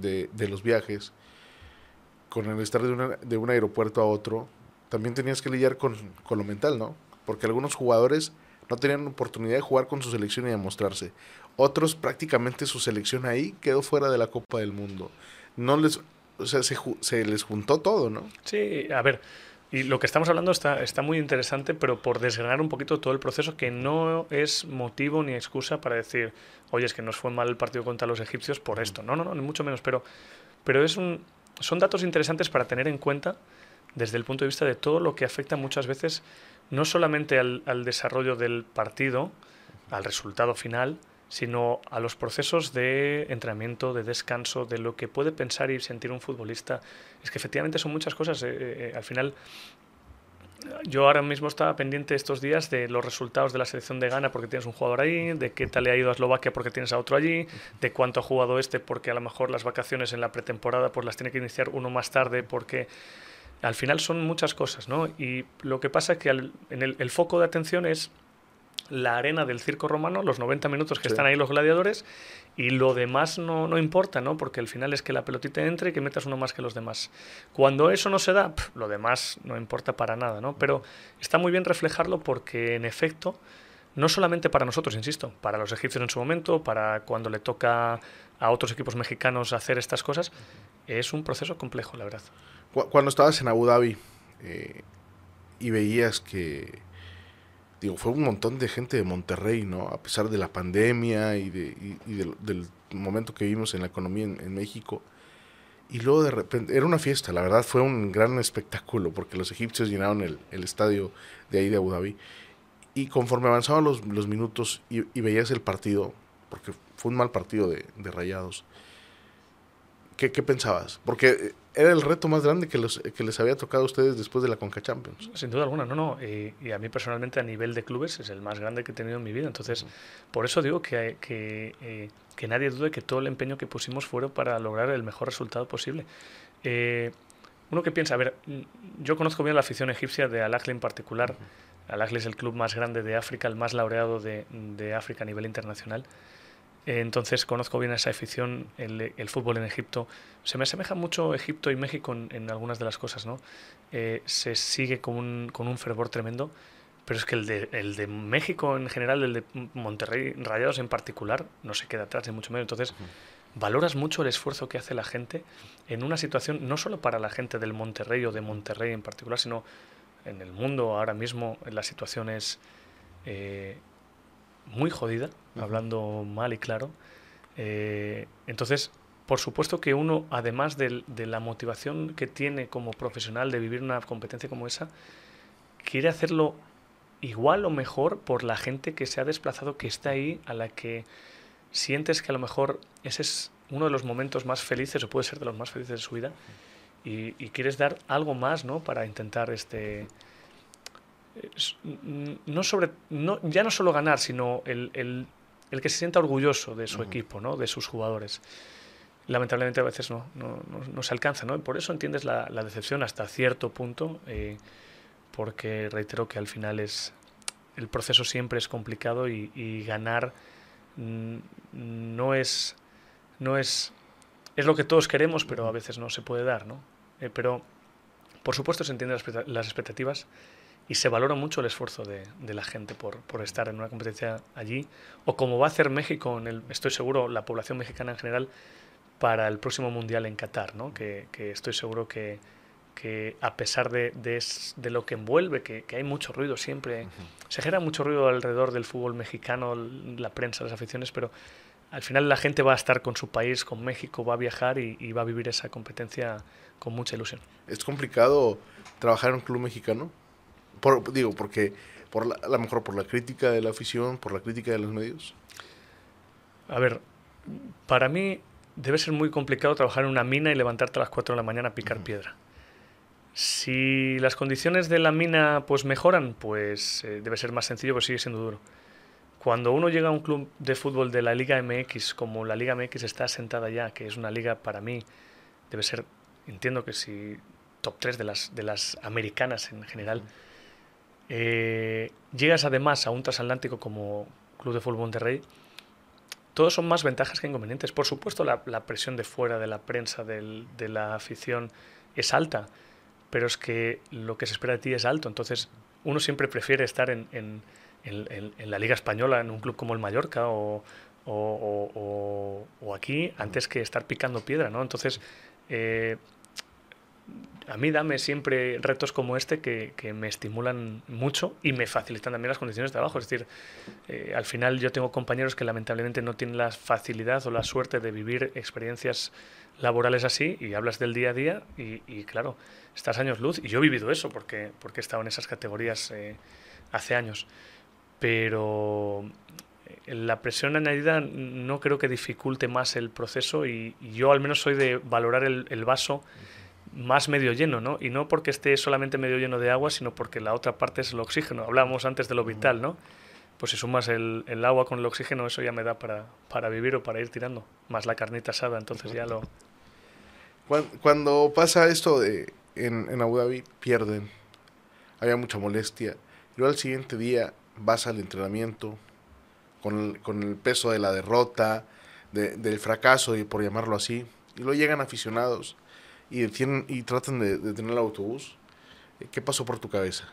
de, los viajes, con el estar de, de, un aeropuerto a otro, también tenías que lidiar con, con, lo mental, ¿no? Porque algunos jugadores no tenían oportunidad de jugar con su selección y demostrarse. Otros prácticamente su selección ahí quedó fuera de la Copa del Mundo. No les, o sea, se, se les juntó todo, ¿no? Sí, a ver, y lo que estamos hablando está, está muy interesante, pero por desgranar un poquito todo el proceso, que no es motivo ni excusa para decir, oye, es que nos fue mal el partido contra los egipcios por esto. No, no, no, ni mucho menos. Pero, pero es un, son datos interesantes para tener en cuenta desde el punto de vista de todo lo que afecta muchas veces, no solamente al, al desarrollo del partido, al resultado final, sino a los procesos de entrenamiento, de descanso, de lo que puede pensar y sentir un futbolista. Es que efectivamente son muchas cosas. Eh, eh, al final, yo ahora mismo estaba pendiente estos días de los resultados de la selección de Ghana porque tienes un jugador ahí, de qué tal le ha ido a Eslovaquia porque tienes a otro allí, de cuánto ha jugado este porque a lo mejor las vacaciones en la pretemporada pues las tiene que iniciar uno más tarde porque al final son muchas cosas, ¿no? Y lo que pasa es que en el foco de atención es la arena del circo romano, los 90 minutos que están ahí los gladiadores, y lo demás no, no, importa, ¿no? Porque al final es que la pelotita entre y que metas uno más que los demás. Cuando eso no se da, lo demás no importa para nada, ¿no? Pero está muy bien reflejarlo porque, en efecto, no solamente para nosotros, insisto, para los egipcios en su momento, para cuando le toca a otros equipos mexicanos hacer estas cosas, es un proceso complejo, la verdad. Cuando estabas en Abu Dhabi eh, y veías que digo, fue un montón de gente de Monterrey, ¿no? A pesar de la pandemia y, de, del, momento que vivimos en la economía en, México. Y luego de repente, era una fiesta, la verdad fue un gran espectáculo, porque los egipcios llenaron el, estadio de ahí de Abu Dhabi. Y conforme avanzaban los, los minutos y, veías el partido, porque fue un mal partido de, de Rayados, ¿qué, ¿qué pensabas? Porque era el reto más grande que, los, que les había tocado a ustedes después de la Conca Champions. Sin duda alguna, no, no. Y, a mí personalmente a nivel de clubes es el más grande que he tenido en mi vida. Entonces, por eso digo que, que, eh, que, nadie dude que todo el empeño que pusimos fuera para lograr el mejor resultado posible. Eh, uno que piensa, a ver, yo conozco bien la afición egipcia de Al Ahly en particular. Al Ahly es el club más grande de África, el más laureado de, de África a nivel internacional. Entonces conozco bien esa afición, el, el, fútbol en Egipto. Se me asemeja mucho Egipto y México en, algunas de las cosas, ¿no? Eh, se sigue con un, con un fervor tremendo, pero es que el de, el de México en general, el de Monterrey Rayados en particular, no se queda atrás, ni mucho menos. Entonces, valoras mucho el esfuerzo que hace la gente en una situación, no solo para la gente del Monterrey o de Monterrey en particular, sino en el mundo ahora mismo la situación es eh, muy jodida, hablando mal y claro. Eh, entonces, por supuesto que uno, además de, la motivación que tiene como profesional de vivir una competencia como esa, quiere hacerlo igual o mejor por la gente que se ha desplazado, que está ahí, a la que sientes que a lo mejor ese es uno de los momentos más felices, o puede ser de los más felices de su vida, y, y quieres dar algo más, ¿no? Para intentar este no sobre, no, ya no solo ganar, sino el, el, el que se sienta orgulloso de su equipo, ¿no? de sus jugadores. Lamentablemente a veces no, no, no, se alcanza, ¿no? Y por eso entiendes la, la decepción hasta cierto punto, eh, porque reitero que al final es el proceso siempre es complicado y, y ganar no es no es es lo que todos queremos, pero a veces no se puede dar, ¿no? Eh, pero por supuesto se entienden las, las expectativas y se valora mucho el esfuerzo de, de la gente por, por, estar en una competencia allí, o como va a hacer México, en el, estoy seguro, la población mexicana en general, para el próximo Mundial en Qatar, ¿no? que, que estoy seguro que, que a pesar de, de, de, lo que envuelve, que, que, hay mucho ruido siempre, se genera mucho ruido alrededor del fútbol mexicano, la prensa, las aficiones, pero al final la gente va a estar con su país, con México, va a viajar y, y va a vivir esa competencia con mucha ilusión. ¿Es complicado trabajar en un club mexicano? Por, digo, porque por la, a lo mejor por la crítica de la afición, por la crítica de los medios. A ver, para mí debe ser muy complicado trabajar en una mina y levantarte a las 4 de la mañana a picar uh -huh. piedra. Si las condiciones de la mina pues mejoran, pues eh, debe ser más sencillo, pero sigue siendo duro. Cuando uno llega a un club de fútbol de la Liga MX, como la Liga MX está asentada ya, que es una liga para mí, debe ser, entiendo que si top 3 de las, de las americanas en general, uh -huh eh, llegas además a un transatlántico como Club de Fútbol Monterrey, todos son más ventajas que inconvenientes. Por supuesto, la, presión de fuera, de la prensa, de la afición, es alta, pero es que lo que se espera de ti es alto. Entonces, uno siempre prefiere estar en, la Liga Española, en un club como el Mallorca o aquí, antes que estar picando piedra. ¿no? Entonces, eh, a mí dame siempre retos como este que, que, me estimulan mucho y me facilitan también las condiciones de trabajo. Es decir, eh, al final yo tengo compañeros que lamentablemente no tienen la facilidad o la suerte de vivir experiencias laborales así y hablas del día a día y, claro, estás años luz y yo he vivido eso porque, porque he estado en esas categorías eh, hace años. Pero la presión añadida no creo que dificulte más el proceso y, yo al menos soy de valorar el, vaso más medio lleno, ¿no? Y no porque esté solamente medio lleno de agua, sino porque la otra parte es el oxígeno. Hablábamos antes de lo vital, ¿no? Pues si sumas el, el agua con el oxígeno, eso ya me da para, para, vivir o para ir tirando. Más la carnita asada, entonces ya lo... Cuando, pasa esto de, en, en Abu Dhabi, pierden, había mucha molestia. Luego al siguiente día vas al entrenamiento con el, con el peso de la derrota, de, del fracaso, y por llamarlo así. Y luego llegan aficionados y, tienen, y tratan de, de tener el autobús. ¿Qué pasó por tu cabeza?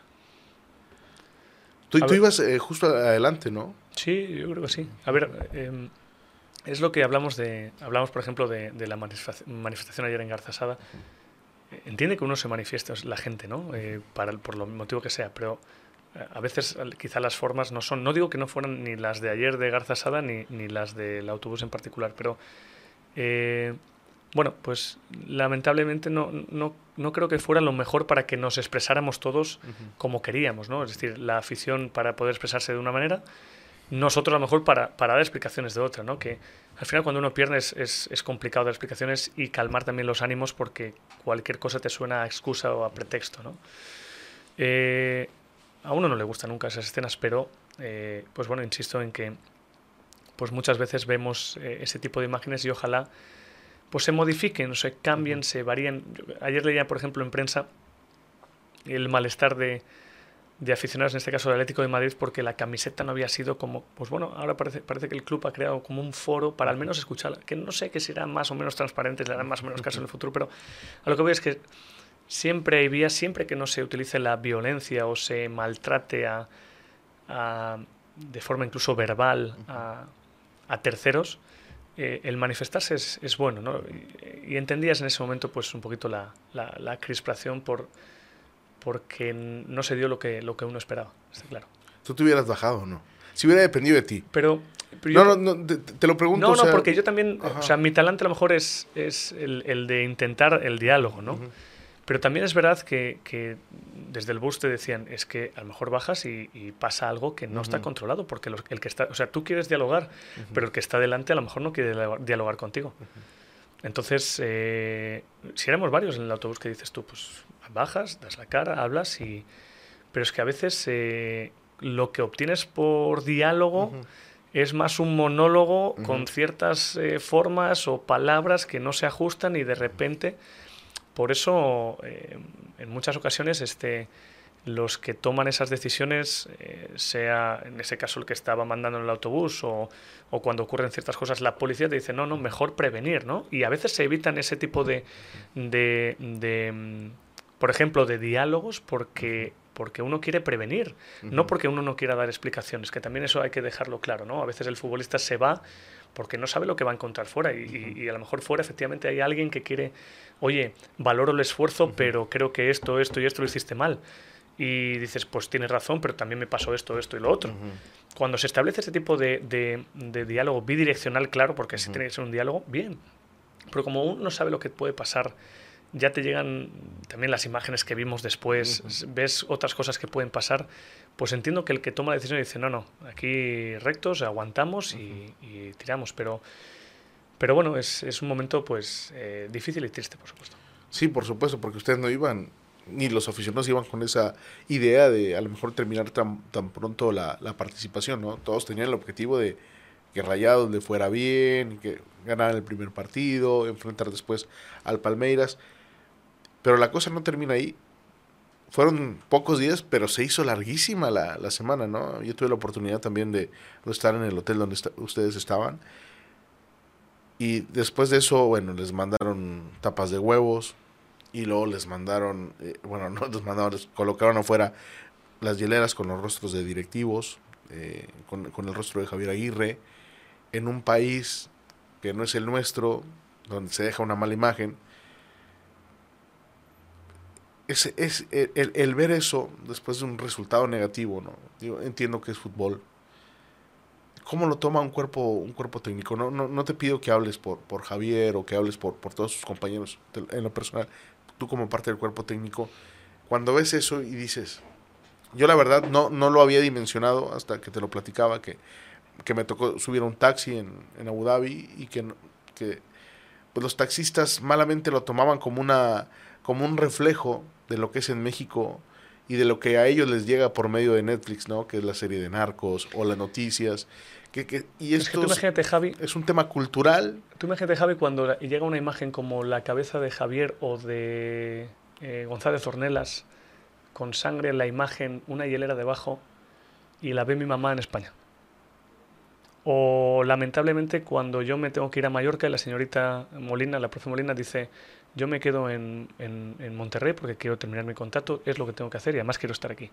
Tú, tú ibas eh, justo adelante, ¿no? Sí, yo creo que sí. A ver, eh, es lo que hablamos de, hablamos por ejemplo de, de la manifestación ayer en Garzasada. Entiende que uno se manifiesta, la gente, ¿no? Eh, para, por lo motivo que sea, pero a veces quizá las formas no son, no digo que no fueran ni las de ayer de Garzasada ni, ni las del autobús en particular, pero eh, bueno, pues lamentablemente no, no, no, creo que fuera lo mejor para que nos expresáramos todos como queríamos, ¿no? Es decir, la afición para poder expresarse de una manera, nosotros a lo mejor para, para dar explicaciones de otra, ¿no? Que al final cuando uno pierde es, es, es, complicado dar explicaciones y calmar también los ánimos porque cualquier cosa te suena a excusa o a pretexto, ¿no? Eh, a uno no le gustan nunca esas escenas, pero eh, pues bueno, insisto en que pues muchas veces vemos eh, ese tipo de imágenes y ojalá pues se modifiquen, se cambien, se varíen. Ayer leía, por ejemplo, en prensa el malestar de, de aficionados, en este caso del Atlético de Madrid, porque la camiseta no había sido como, pues bueno, ahora parece, parece que el club ha creado como un foro para al menos escucharla, que no sé que será más o menos transparente, le harán más o menos caso en el <laughs> futuro, pero a lo que voy es que siempre hay vías, siempre que no se utilice la violencia o se maltrate a, a de forma incluso verbal a, a terceros, eh, el manifestarse es, es bueno, ¿no? Y, y, entendías en ese momento pues un poquito la, la, la, crispación por porque no se dio lo que, lo que uno esperaba, está claro. Tú te hubieras bajado, ¿no? Si hubiera dependido de ti. Pero... pero yo, no, no, no te, te, lo pregunto. No, no, o sea, porque yo también, ajá. o sea, mi talento a lo mejor es, es el, el de intentar el diálogo, ¿no? Uh -huh. Pero también es verdad que, que, desde el bus te decían, es que a lo mejor bajas y, y pasa algo que no uh -huh. está controlado, porque los, el que está, o sea, tú quieres dialogar, uh -huh. pero el que está delante a lo mejor no quiere dialogar contigo. Entonces, eh, si éramos varios en el autobús que dices tú, pues bajas, das la cara, hablas y... Pero es que a veces eh, lo que obtienes por diálogo es más un monólogo con ciertas eh, formas o palabras que no se ajustan y de repente por eso, eh, en muchas ocasiones, este, los que toman esas decisiones, eh, sea en ese caso el que estaba mandando en el autobús o, o, cuando ocurren ciertas cosas, la policía te dice, no, no, mejor prevenir, ¿no? Y a veces se evitan ese tipo de, de, de por ejemplo, de diálogos porque porque uno quiere prevenir, uh -huh. no porque uno no quiera dar explicaciones, que también eso hay que dejarlo claro, ¿no? A veces el futbolista se va porque no sabe lo que va a encontrar fuera y, uh -huh. y a lo mejor fuera efectivamente hay alguien que quiere, oye, valoro el esfuerzo, uh -huh. pero creo que esto, esto y esto lo hiciste mal. Y dices, pues tienes razón, pero también me pasó esto, esto y lo otro. Cuando se establece ese tipo de, de, de diálogo bidireccional, claro, porque así tiene que ser un diálogo, bien. Pero como uno no sabe lo que puede pasar ya te llegan también las imágenes que vimos después, uh -huh. ves otras cosas que pueden pasar, pues entiendo que el que toma la decisión dice, no, no, aquí rectos, aguantamos uh -huh. y, y, tiramos, pero, pero bueno, es, es un momento pues eh, difícil y triste, por supuesto. Sí, por supuesto, porque ustedes no iban, ni los aficionados iban con esa idea de a lo mejor terminar tan, tan pronto la, la participación, ¿no? Todos tenían el objetivo de que Rayados le fuera bien, que ganaran el primer partido, enfrentar después al Palmeiras. Pero la cosa no termina ahí. Fueron pocos días, pero se hizo larguísima la, la semana, ¿no? Yo tuve la oportunidad también de, estar en el hotel donde ustedes estaban. Y después de eso, bueno, les mandaron tapas de huevos. Y luego les mandaron, eh, bueno, <laughs> no les mandaron, les colocaron afuera las hieleras con los rostros de directivos, eh, con, con el rostro de Javier Aguirre, en un país que no es el nuestro, donde se deja una mala imagen es, es el, el, ver eso después de un resultado negativo, ¿no? Digo, entiendo que es fútbol. ¿Cómo lo toma un cuerpo, un cuerpo técnico? No, no, no te pido que hables por, por Javier o que hables por, por todos sus compañeros en lo personal. Tú como parte del cuerpo técnico, cuando ves eso y dices, yo la verdad no, no lo había dimensionado hasta que te lo platicaba, que que me tocó subir a un taxi en, en Abu Dhabi y que, que pues los taxistas malamente lo tomaban como una como un reflejo de lo que es en México y de lo que a ellos les llega por medio de Netflix, ¿no? Que es la serie de narcos o las noticias. Que, que, y esto es, que tú imagínate, Javi, es un tema cultural. Tú imagínate, Javi, cuando llega una imagen como la cabeza de Javier o de eh, González Ornelas, con sangre en la imagen, una hielera debajo, y la ve mi mamá en España. O lamentablemente cuando yo me tengo que ir a Mallorca y la señorita Molina, la profe Molina, dice, yo me quedo en, en, Monterrey porque quiero terminar mi contrato, es lo que tengo que hacer y además quiero estar aquí.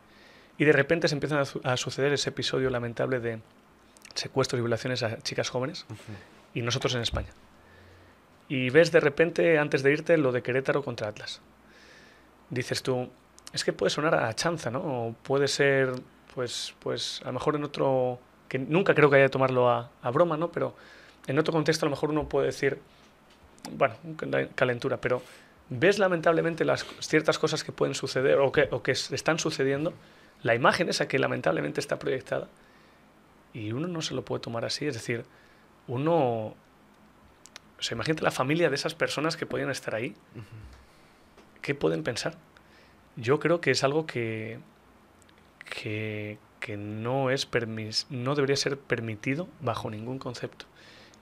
Y de repente se empiezan a, suceder ese episodio lamentable de secuestros y violaciones a chicas jóvenes y nosotros en España. Y ves de repente, antes de irte, lo de Querétaro contra Atlas. Dices tú, es que puede sonar a chanza, ¿no? O puede ser, pues, pues a lo mejor en otro, que nunca creo que haya que tomarlo a, a broma, ¿no? Pero en otro contexto a lo mejor uno puede decir, bueno, calentura, pero ves lamentablemente las ciertas cosas que pueden suceder o que, o que están sucediendo, la imagen esa que lamentablemente está proyectada, y uno no se lo puede tomar así, es decir, uno, o sea, imagínate la familia de esas personas que podían estar ahí, ¿qué pueden pensar? Yo creo que es algo que, que, que no, es permis, no debería ser permitido bajo ningún concepto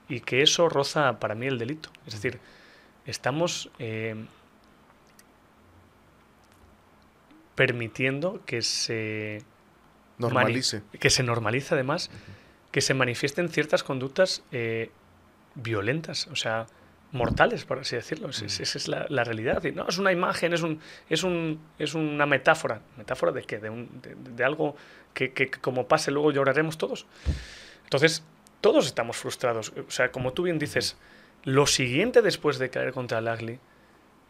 y que eso roza para mí el delito. Es decir, estamos eh, permitiendo que se normalice. Que se normalice además, que se manifiesten ciertas conductas eh, violentas, o sea, mortales, por así decirlo. Esa es la, realidad. no, es una imagen, es, un, es, un, es una metáfora. ¿Metáfora de qué? De, un, de, algo que, que, como pase luego lloraremos todos. Entonces, todos estamos frustrados. O sea, como tú bien dices, lo siguiente después de caer contra el Agli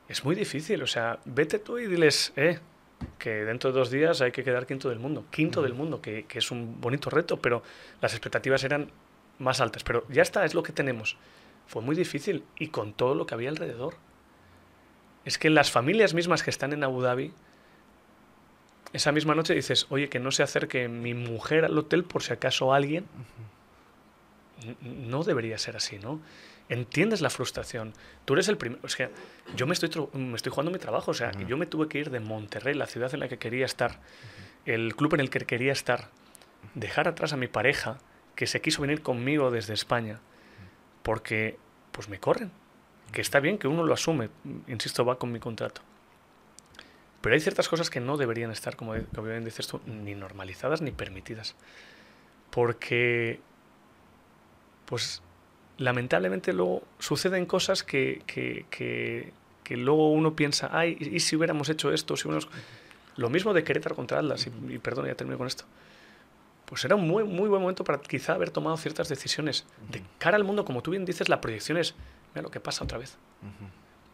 es muy difícil. O sea, vete tú y diles, eh, que dentro de dos días hay que quedar quinto del mundo. Quinto del mundo, que, que, es un bonito reto, pero las expectativas eran más altas. Pero ya está, es lo que tenemos. Fue muy difícil y con todo lo que había alrededor. Es que las familias mismas que están en Abu Dhabi, esa misma noche dices, oye, que no se acerque mi mujer al hotel por si acaso alguien no debería ser así, ¿no? Entiendes la frustración. Tú eres el primero. O sea, yo me estoy, me estoy jugando mi trabajo. O sea, yo me tuve que ir de Monterrey, la ciudad en la que quería estar, el club en el que quería estar, dejar atrás a mi pareja, que se quiso venir conmigo desde España, porque pues me corren. Que está bien que uno lo asume, insisto, va con mi contrato. Pero hay ciertas cosas que no deberían estar, como, bien dices tú, ni normalizadas ni permitidas. Porque pues lamentablemente luego suceden cosas que, que, que, luego uno piensa, ay, ¿y si hubiéramos hecho esto? Si Lo mismo de Querétaro contra Atlas, y, perdón, ya termino con esto. Pues era un muy, muy buen momento para quizá haber tomado ciertas decisiones. De cara al mundo, como tú bien dices, la proyección es, mira lo que pasa otra vez.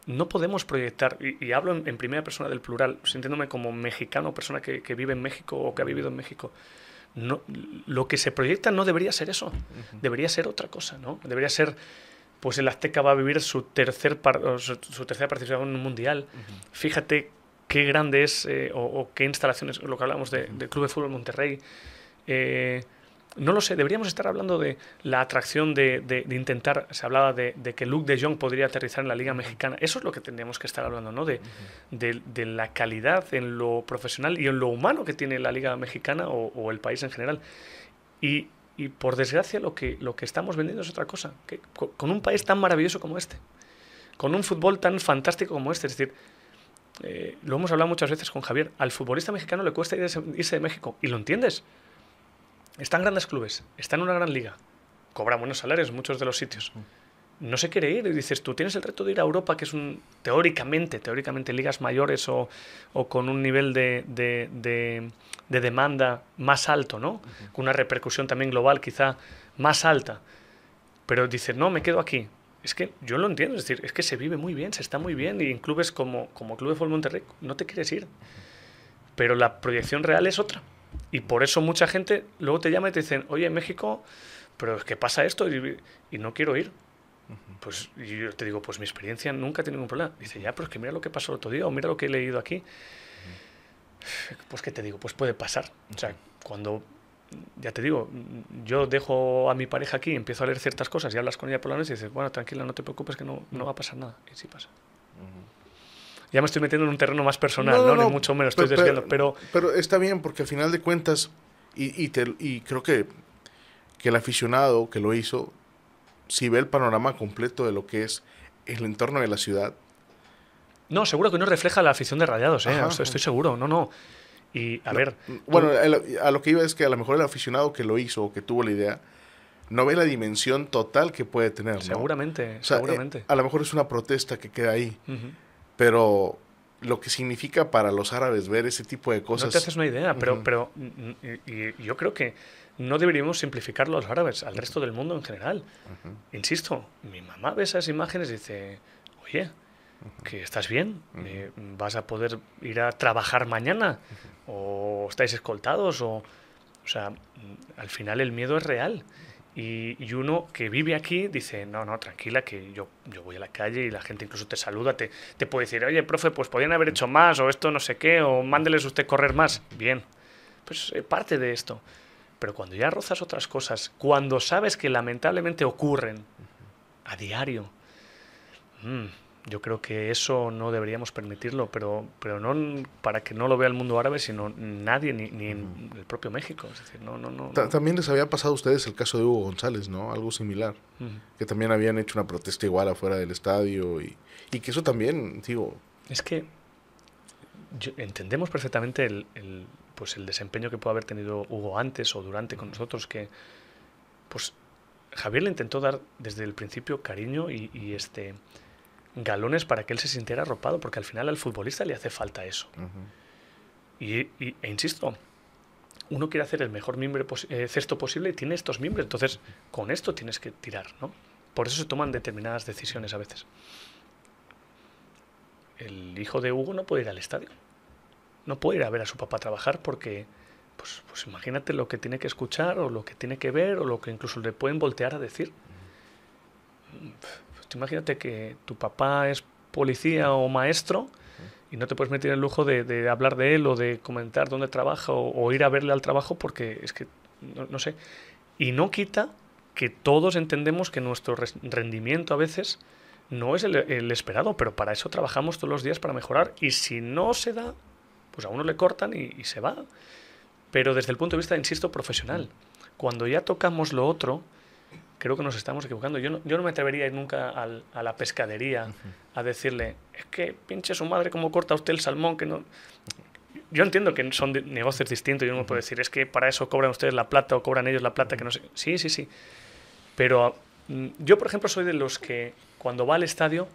No podemos proyectar, y, hablo en, primera persona del plural, sintiéndome como mexicano, persona que, que vive en México o que ha vivido en México no, lo que se proyecta no debería ser eso, debería ser otra cosa, ¿no? Debería ser, pues el Azteca va a vivir su, tercer su, tercera participación en un mundial. Fíjate qué grande es, eh, o, qué instalaciones, lo que hablamos de, del Club de Fútbol Monterrey. Eh, no lo sé, deberíamos estar hablando de la atracción de, de, intentar, se hablaba de, que Luke de Jong podría aterrizar en la Liga Mexicana. Eso es lo que tendríamos que estar hablando, ¿no? De, la calidad en lo profesional y en lo humano que tiene la Liga Mexicana o, el país en general. Y, y, por desgracia lo que, lo que estamos vendiendo es otra cosa, que con un país tan maravilloso como este, con un fútbol tan fantástico como este, es decir, eh, lo hemos hablado muchas veces con Javier, al futbolista mexicano le cuesta irse de México, y lo entiendes están grandes clubes, está en una gran liga, cobra buenos salarios en muchos de los sitios. No se quiere ir y dices, tú tienes el reto de ir a Europa, que es un, teóricamente, teóricamente ligas mayores o, o con un nivel de, de, de, demanda más alto, ¿no? Con una repercusión también global quizá más alta. Pero dices, no, me quedo aquí. Es que yo lo entiendo, es decir, es que se vive muy bien, se está muy bien y en clubes como, como Club de Fútbol Monterrey no te quieres ir. Pero la proyección real es otra. Y por eso mucha gente luego te llama y te dicen, oye, en México, pero es que pasa esto y, no quiero ir. Pues yo te digo, pues mi experiencia nunca tiene ningún problema. Dice, ya, pero es que mira lo que pasó el otro día o mira lo que he leído aquí. Pues qué te digo, pues puede pasar. O sea, cuando ya te digo, yo dejo a mi pareja aquí, empiezo a leer ciertas cosas y hablas con ella por la noche y dices, bueno, tranquila, no te preocupes que no, no va a pasar nada. Y sí pasa. Ya me estoy metiendo en un terreno más personal, ¿no? Ni mucho menos, estoy desviando, pero... Pero está bien, porque al final de cuentas, y, y, te, y creo que, que el aficionado que lo hizo, si ve el panorama completo de lo que es el entorno de la ciudad. No, seguro que no refleja la afición de Rayados, ¿eh? estoy seguro, no, no. Y a ver. Bueno, a lo que iba es que a lo mejor el aficionado que lo hizo o que tuvo la idea no ve la dimensión total que puede tener. Seguramente, seguramente. Eh, a lo mejor es una protesta que queda ahí, pero lo que significa para los árabes ver ese tipo de cosas. No te haces una idea, pero, pero y, yo creo que no deberíamos simplificarlo a los árabes, al resto del mundo en general. Insisto, mi mamá ve esas imágenes y dice, oye, que estás bien, eh, vas a poder ir a trabajar mañana, o estáis escoltados, o, o sea, al final el miedo es real. Y, uno que vive aquí dice, no, no, tranquila, que yo, yo voy a la calle y la gente incluso te saluda, te, te puede decir, oye, profe, pues podrían haber hecho más, o esto no sé qué, o mándeles usted correr más. Bien, pues eh, parte de esto. Pero cuando ya rozas otras cosas, cuando sabes que lamentablemente ocurren a diario, mmm, yo creo que eso no deberíamos permitirlo, pero, pero no para que no lo vea el mundo árabe, sino nadie, ni, ni en el propio México. Es decir, no, no, no, También les había pasado a ustedes el caso de Hugo González, ¿no? Algo similar. Que también habían hecho una protesta igual afuera del estadio y, y que eso también, digo... Es que entendemos perfectamente el, el, pues el desempeño que puede haber tenido Hugo antes o durante con nosotros, que pues Javier le intentó dar desde el principio cariño y, y este galones para que él se sintiera arropado, porque al final al futbolista le hace falta eso. y, e insisto, uno quiere hacer el mejor mimbre eh, cesto posible y tiene estos mimbres, entonces con esto tienes que tirar, ¿no? Por eso se toman determinadas decisiones a veces. El hijo de Hugo no puede ir al estadio. No puede ir a ver a su papá trabajar porque, pues, pues imagínate lo que tiene que escuchar o lo que tiene que ver o lo que incluso le pueden voltear a decir imagínate que tu papá es policía o maestro y no te puedes meter el lujo de, hablar de él o de comentar dónde trabaja o, ir a verle al trabajo porque es que, no, sé. Y no quita que todos entendemos que nuestro rendimiento a veces no es el, esperado, pero para eso trabajamos todos los días para mejorar. Y si no se da, pues a uno le cortan y se va. Pero desde el punto de vista, insisto, profesional. Cuando ya tocamos lo otro, creo que nos estamos equivocando. Yo no, yo no me atrevería a ir nunca al, a la pescadería a decirle, es que pinche su madre cómo corta usted el salmón, que no... Yo entiendo que son negocios distintos, yo no me puedo decir, es que para eso cobran ustedes la plata o cobran ellos la plata, que no sé. Sí, sí, sí. Pero mm, yo, por ejemplo, soy de los que cuando va al estadio,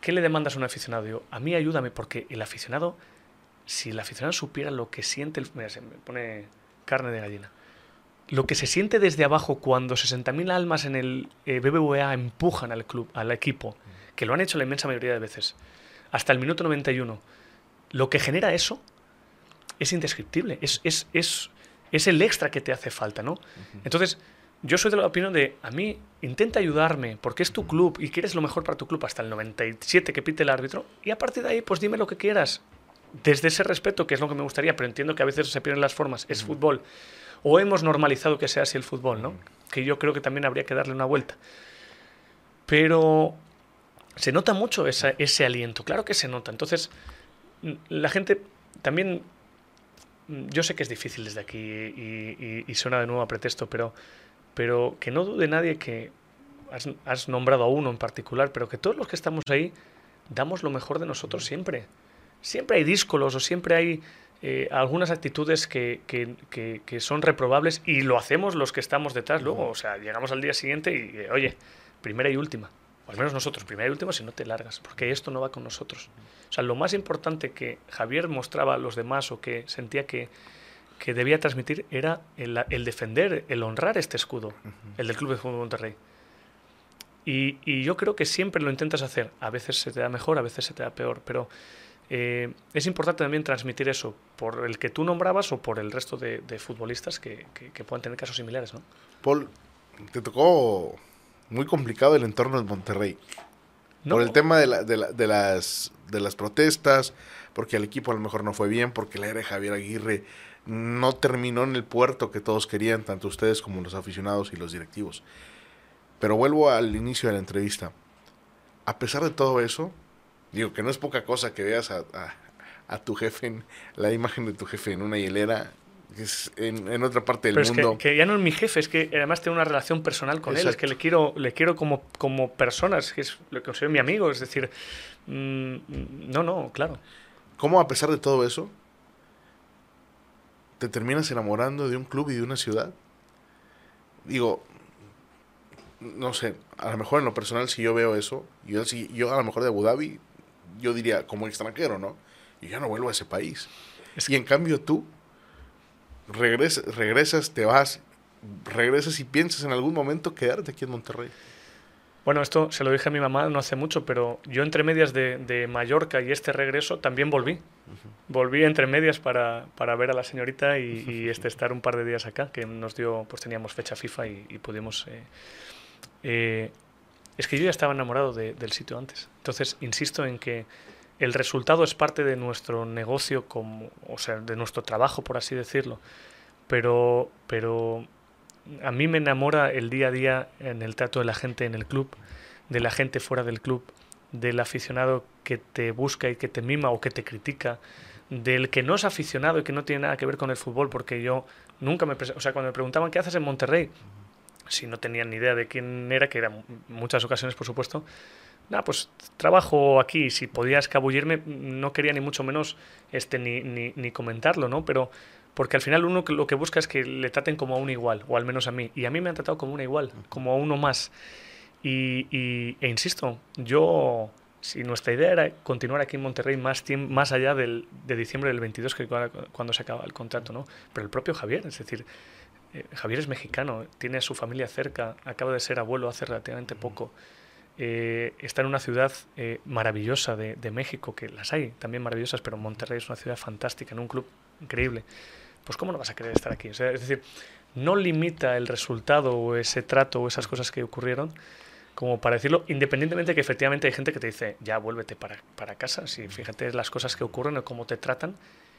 ¿qué le demandas a un aficionado? a mí ayúdame, porque el aficionado, si el aficionado supiera lo que siente, el, mira, se me pone carne de gallina lo que se siente desde abajo cuando 60.000 almas en el eh, BBVA empujan al club, al equipo, que lo han hecho la inmensa mayoría de veces, hasta el minuto 91, lo que genera eso es indescriptible, es, es, es, es el extra que te hace falta, ¿no? Entonces, yo soy de la opinión de, a mí, intenta ayudarme, porque es tu club y quieres lo mejor para tu club hasta el 97 que pite el árbitro, y a partir de ahí, pues dime lo que quieras. Desde ese respeto, que es lo que me gustaría, pero entiendo que a veces se pierden las formas, es fútbol o hemos normalizado que sea así el fútbol, ¿no? Que yo creo que también habría que darle una vuelta. Pero se nota mucho ese aliento, claro que se nota. Entonces, la gente también, yo sé que es difícil desde aquí y, suena de nuevo a pretexto, pero, pero que no dude nadie que has, has, nombrado a uno en particular, pero que todos los que estamos ahí damos lo mejor de nosotros siempre. Siempre hay díscolos o siempre hay eh, algunas actitudes que, que, que, son reprobables y lo hacemos los que estamos detrás luego. O sea, llegamos al día siguiente y, eh, oye, primera y última. O al menos nosotros, primera y última si no te largas, porque esto no va con nosotros. O sea, lo más importante que Javier mostraba a los demás o que sentía que, que debía transmitir era el, el, defender, el honrar este escudo, el del Club de Fútbol de Monterrey. Y, y yo creo que siempre lo intentas hacer. A veces se te da mejor, a veces se te da peor, pero eh, es importante también transmitir eso por el que tú nombrabas o por el resto de, futbolistas que, que, puedan tener casos similares, ¿no? Paul, te tocó muy complicado el entorno del Monterrey. Por el tema de, la, de, la, de, las, de las protestas, porque el equipo a lo mejor no fue bien, porque la era de Javier Aguirre no terminó en el puerto que todos querían, tanto ustedes como los aficionados y los directivos. Pero vuelvo al inicio de la entrevista. A pesar de todo eso, digo que no es poca cosa que veas a, a, tu jefe, en, la imagen de tu jefe en una hielera es en, otra parte del Pero mundo. Es que, ya no es mi jefe, es que además tengo una relación personal con él, es que le quiero, le quiero como, como persona, es que es lo que considero mi amigo, es decir, mm, no, no, claro. ¿Cómo a pesar de todo eso, te terminas enamorando de un club y de una ciudad? Digo, no sé, a lo mejor en lo personal si yo veo eso, yo, si, yo a lo mejor de Abu Dhabi, yo diría como extranjero, ¿no? Y ya no vuelvo a ese país. y en cambio tú regresas, regresas, te vas, regresas y piensas en algún momento quedarte aquí en Monterrey. Bueno, esto se lo dije a mi mamá no hace mucho, pero yo entre medias de, Mallorca y este regreso también volví. Volví entre medias para, para, ver a la señorita y, este, estar un par de días acá, que nos dio, pues teníamos fecha FIFA y, pudimos... Eh, eh, es que yo ya estaba enamorado del sitio antes. Entonces, insisto en que el resultado es parte de nuestro negocio, o sea, de nuestro trabajo, por así decirlo. Pero, pero a mí me enamora el día a día en el trato de la gente en el club, de la gente fuera del club, del aficionado que te busca y que te mima o que te critica, del que no es aficionado y que no tiene nada que ver con el fútbol, porque yo nunca me... O sea, cuando me preguntaban qué haces en Monterrey, si no tenían ni idea de quién era, que eran muchas ocasiones, por supuesto, nada, pues trabajo aquí, si podía escabullirme, no quería ni mucho menos este, ni, ni, ni comentarlo, ¿no? Pero porque al final uno lo que busca es que le traten como a un igual, o al menos a mí. Y a mí me han tratado como una igual, como a uno más. Y, y, e insisto, yo, si nuestra idea era continuar aquí en Monterrey más, más allá del, de diciembre del 22, que cuando se acaba el contrato, ¿no? Pero el propio Javier, es decir, eh, Javier es mexicano, tiene a su familia cerca, acaba de ser abuelo hace relativamente poco. Eh, está en una ciudad eh, maravillosa de, de, México, que las hay también maravillosas, pero Monterrey es una ciudad fantástica, en un club increíble. Pues ¿cómo no vas a querer estar aquí? es decir, no limita el resultado o ese trato o esas cosas que ocurrieron como para decirlo, independientemente de que efectivamente hay gente que te dice, ya vuélvete para, para casa, si fíjate las cosas que ocurren o cómo te tratan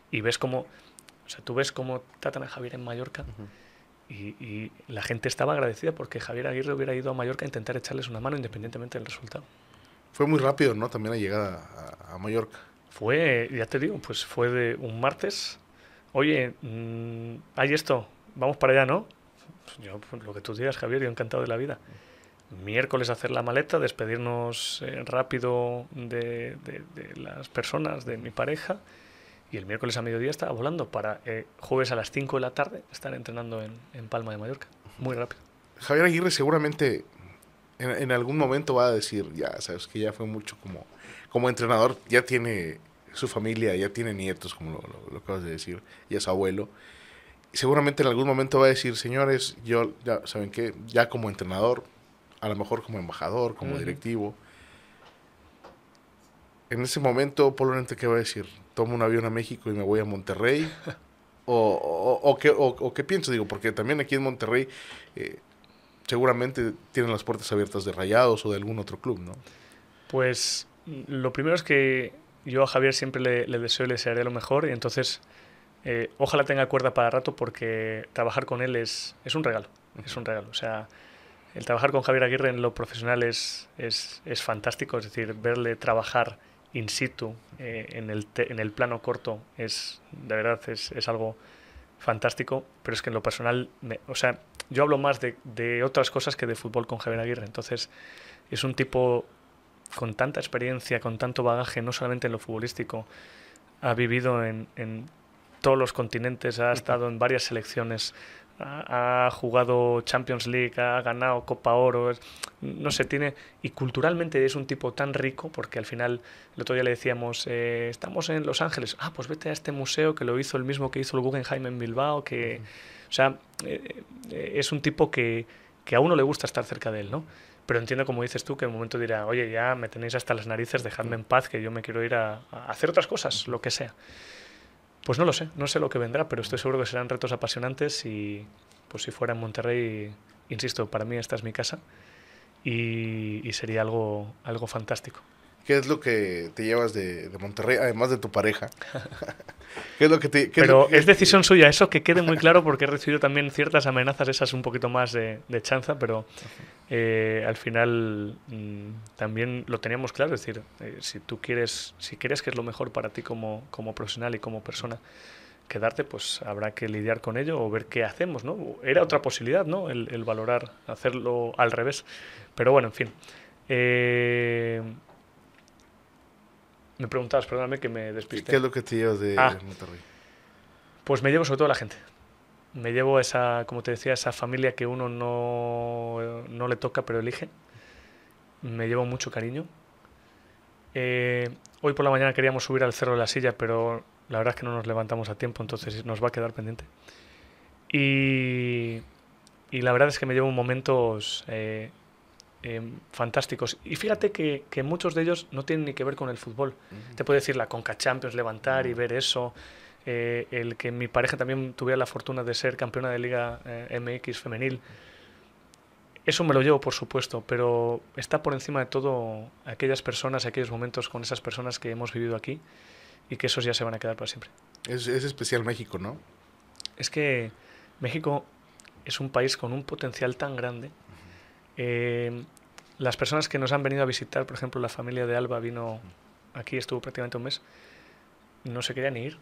y ves cómo, o sea, tú ves cómo tratan a Javier en Mallorca. Y, la gente estaba agradecida porque Javier Aguirre hubiera ido a Mallorca a intentar echarles una mano independientemente del resultado. Fue muy rápido, ¿no? También la llegada a, Mallorca. Fue, ya te digo, pues fue de un martes. Oye, mm, hay esto, vamos para allá, ¿no? Yo, pues lo que tú digas, Javier, yo encantado de la vida. Miércoles hacer la maleta, despedirnos eh, rápido de, de las personas, de mi pareja y el miércoles a mediodía estaba volando para eh, jueves a las 5 de la tarde estar entrenando en, en, Palma de Mallorca. Muy rápido. Javier Aguirre seguramente en, en, algún momento va a decir, ya sabes que ya fue mucho como, como entrenador, ya tiene su familia, ya tiene nietos, como lo, lo, acabas de decir, ya es abuelo. seguramente en algún momento va a decir, señores, yo, ya saben que ya como entrenador, a lo mejor como embajador, como directivo, en ese momento, Polo ¿qué va a decir? Tomo un avión a México y me voy a Monterrey? <laughs> o, o, qué, o, qué, pienso? Digo, porque también aquí en Monterrey eh, seguramente tienen las puertas abiertas de Rayados o de algún otro club, ¿no? Pues lo primero es que yo a Javier siempre le, deseo y le desearé lo mejor y entonces eh, ojalá tenga cuerda para rato porque trabajar con él es, es un regalo, es un regalo. O sea, el trabajar con Javier Aguirre en lo profesional es, es, es fantástico, es decir, verle trabajar in situ eh, en, el en el plano corto es de verdad es, es, algo fantástico pero es que en lo personal o sea yo hablo más de, de, otras cosas que de fútbol con Javier Aguirre. Entonces es un tipo con tanta experiencia con tanto bagaje no solamente en lo futbolístico ha vivido en, en todos los continentes ha estado en varias selecciones ha, jugado Champions League, ha ganado Copa Oro, no sé, tiene, y culturalmente es un tipo tan rico, porque al final, el otro día le decíamos, eh, estamos en Los Ángeles, ah, pues vete a este museo que lo hizo el mismo que hizo el Guggenheim en Bilbao, que, o sea, eh, eh, es un tipo que, que a uno le gusta estar cerca de él, ¿no? Pero entiendo, como dices tú, que en un momento dirá, oye, ya me tenéis hasta las narices, dejadme en paz, que yo me quiero ir a hacer otras cosas, lo que sea. Pues no lo sé, no sé lo que vendrá, pero estoy seguro que serán retos apasionantes y pues si fuera en Monterrey, insisto, para mí esta es mi casa y, sería algo, algo fantástico. ¿Qué es lo que te llevas de, de Monterrey, además de tu pareja? <laughs> <laughs> ¿Qué es lo que te, qué Pero lo que- es decisión suya, eso que quede muy claro porque he recibido también ciertas amenazas, esas un poquito más de, de chanza, pero eh, al final mm, también lo teníamos claro, es decir, eh, si tú quieres, si crees que es lo mejor para ti como, como profesional y como persona, quedarte, pues habrá que lidiar con ello o ver qué hacemos, ¿no? Era otra posibilidad, ¿no? El, el valorar, hacerlo al revés. Pero bueno, en fin. Eh, me preguntabas, perdóname que me ¿Qué, despisté. qué es lo que te llevas de Ah. Monterrey? Pues me llevo sobre todo a la gente. Me llevo esa, como te decía, esa familia que uno no, no le toca pero elige. Me llevo mucho cariño. Eh, hoy por la mañana queríamos subir al Cerro de la Silla, pero la verdad es que no nos levantamos a tiempo, entonces nos va a quedar pendiente. Y, y la verdad es que me llevo momentos eh, eh, fantásticos. Y fíjate que, que muchos de ellos no tienen ni que ver con el fútbol. Te puedo decir la Conca Champions, levantar y ver eso. eh, el que mi pareja también tuviera la fortuna de ser campeona de Liga eh, MX femenil. Eso me lo llevo, por supuesto, pero está por encima de todo aquellas personas, aquellos momentos con esas personas que hemos vivido aquí y que esos ya se van a quedar para siempre. Es, es especial México, ¿no? Es que México es un país con un potencial tan grande. Eh, las personas que nos han venido a visitar, por ejemplo, la familia de Alba vino aquí, estuvo prácticamente un mes, no se quería ni ir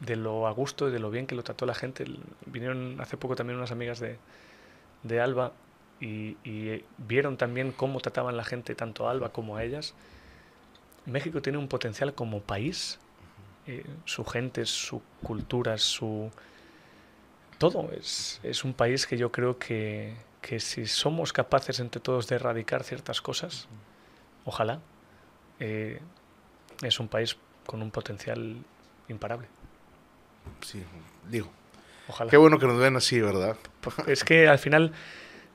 de lo a gusto y de lo bien que lo trató la gente. Vinieron hace poco también unas amigas de, de Alba y, y, eh, vieron también cómo trataban la gente tanto a Alba como a ellas. México tiene un potencial como país, eh, su gente, su cultura, su, todo. Es, es un país que yo creo que, que si somos capaces entre todos de erradicar ciertas cosas, ojalá, eh, es un país con un potencial imparable. Sí, digo. Ojalá. Qué bueno que nos ven así, ¿verdad? <laughs> Es que al final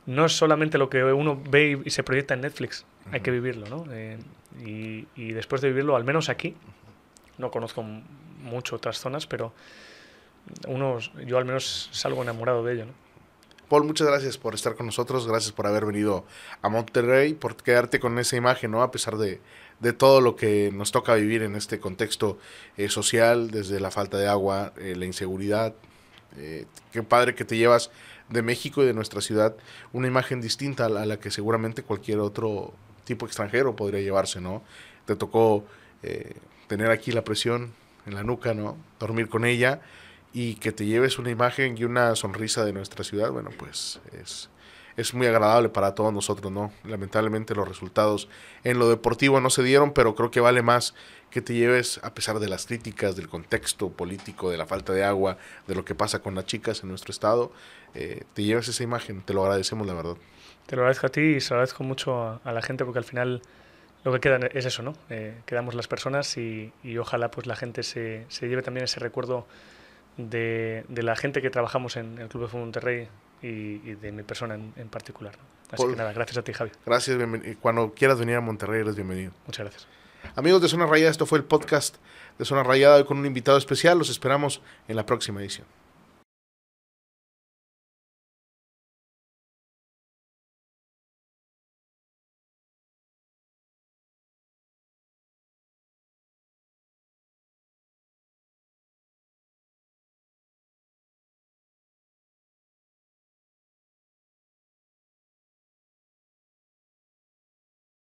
no es solamente lo que uno ve y, se proyecta en Netflix, hay que vivirlo, ¿no? Eh, y, y después de vivirlo, al menos aquí, no conozco mucho otras zonas, pero uno, yo al menos salgo enamorado de ello, ¿no? Paul, muchas gracias por estar con nosotros, gracias por haber venido a Monterrey, por quedarte con esa imagen, ¿no? A pesar de, de todo lo que nos toca vivir en este contexto eh, social, desde la falta de agua, eh, la inseguridad. eh, qué padre que te llevas de México y de nuestra ciudad una imagen distinta a la, a la que seguramente cualquier otro tipo extranjero podría llevarse, ¿no? Te tocó eh, tener aquí la presión en la nuca, ¿no? Dormir con ella y que te lleves una imagen y una sonrisa de nuestra ciudad, bueno, pues es, es muy agradable para todos nosotros, ¿no? Lamentablemente los resultados en lo deportivo no se dieron, pero creo que vale más que te lleves, a pesar de las críticas, del contexto político, de la falta de agua, de lo que pasa con las chicas en nuestro estado, eh, te lleves esa imagen, te lo agradecemos, la verdad. Te lo agradezco a ti y se lo agradezco mucho a, la gente porque al final lo que queda es eso, ¿no? Eh, quedamos las personas y, y ojalá pues la gente se, se lleve también ese recuerdo de, de la gente que trabajamos en el Club de Fútbol Monterrey y, y de mi persona en, en particular. ¿no? Así Paul. que nada, gracias a ti, Javi. Gracias, cuando quieras venir a Monterrey eres bienvenido. Muchas gracias. Amigos de Zona Rayada, esto fue el podcast de Zona Rayada hoy con un invitado especial, los esperamos en la próxima edición.